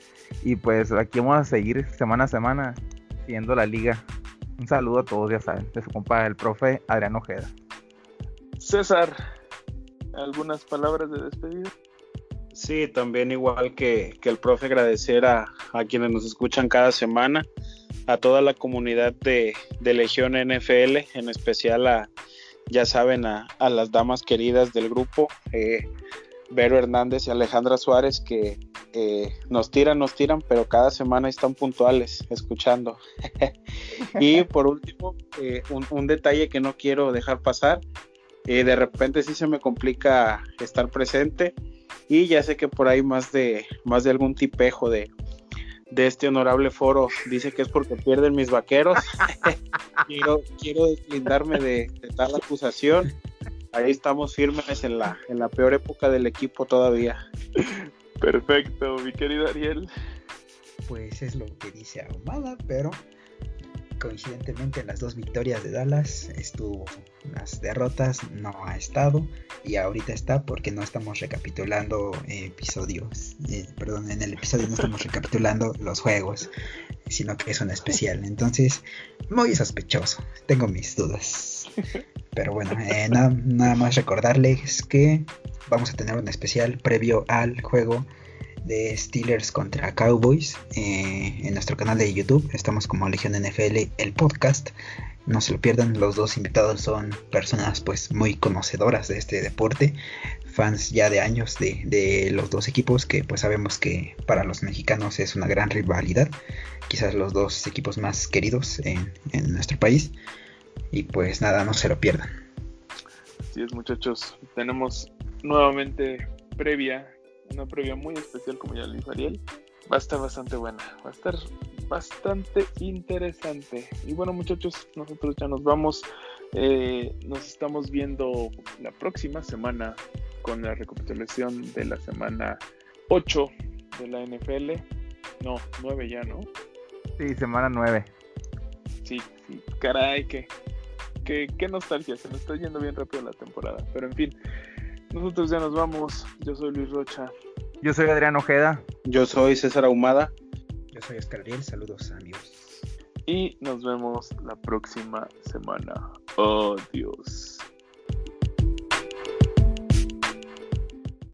Y pues aquí vamos a seguir semana a semana siguiendo la liga. Un saludo a todos, ya saben, de su compa, el profe Adrián Ojeda. César, algunas palabras de despedida. Sí, también igual que, que el profe agradecer a, a quienes nos escuchan cada semana, a toda la comunidad de, de Legión NFL, en especial a, ya saben, a, a las damas queridas del grupo, eh, Vero Hernández y Alejandra Suárez, que eh, nos tiran, nos tiran, pero cada semana están puntuales escuchando. y por último, eh, un, un detalle que no quiero dejar pasar, eh, de repente sí se me complica estar presente y ya sé que por ahí más de más de algún tipejo de, de este honorable foro dice que es porque pierden mis vaqueros. quiero, quiero deslindarme de, de tal acusación. Ahí estamos firmes en la, en la peor época del equipo todavía. Perfecto, mi querido Ariel. Pues es lo que dice Ahumada, pero coincidentemente en las dos victorias de Dallas estuvo las derrotas no ha estado y ahorita está porque no estamos recapitulando episodios eh, perdón en el episodio no estamos recapitulando los juegos sino que es un especial. Entonces muy sospechoso tengo mis dudas. Pero bueno eh, nada, nada más recordarles que vamos a tener un especial previo al juego de Steelers contra Cowboys eh, en nuestro canal de YouTube. Estamos como Legión NFL, el podcast. No se lo pierdan, los dos invitados son personas pues muy conocedoras de este deporte, fans ya de años de, de los dos equipos que pues sabemos que para los mexicanos es una gran rivalidad, quizás los dos equipos más queridos en, en nuestro país. Y pues nada, no se lo pierdan. Así es, muchachos. Tenemos nuevamente previa, una previa muy especial, como ya le dijo Ariel. Va a estar bastante buena, va a estar bastante interesante. Y bueno, muchachos, nosotros ya nos vamos. Eh, nos estamos viendo la próxima semana con la recapitulación de la semana 8 de la NFL. No, 9 ya, ¿no? Sí, semana 9. Sí, sí, caray, que, que, qué nostalgia, se nos está yendo bien rápido la temporada. Pero en fin, nosotros ya nos vamos. Yo soy Luis Rocha. Yo soy Adrián Ojeda. Yo soy César Ahumada. Yo soy Oscar Ariel, saludos amigos. Y nos vemos la próxima semana. Adiós.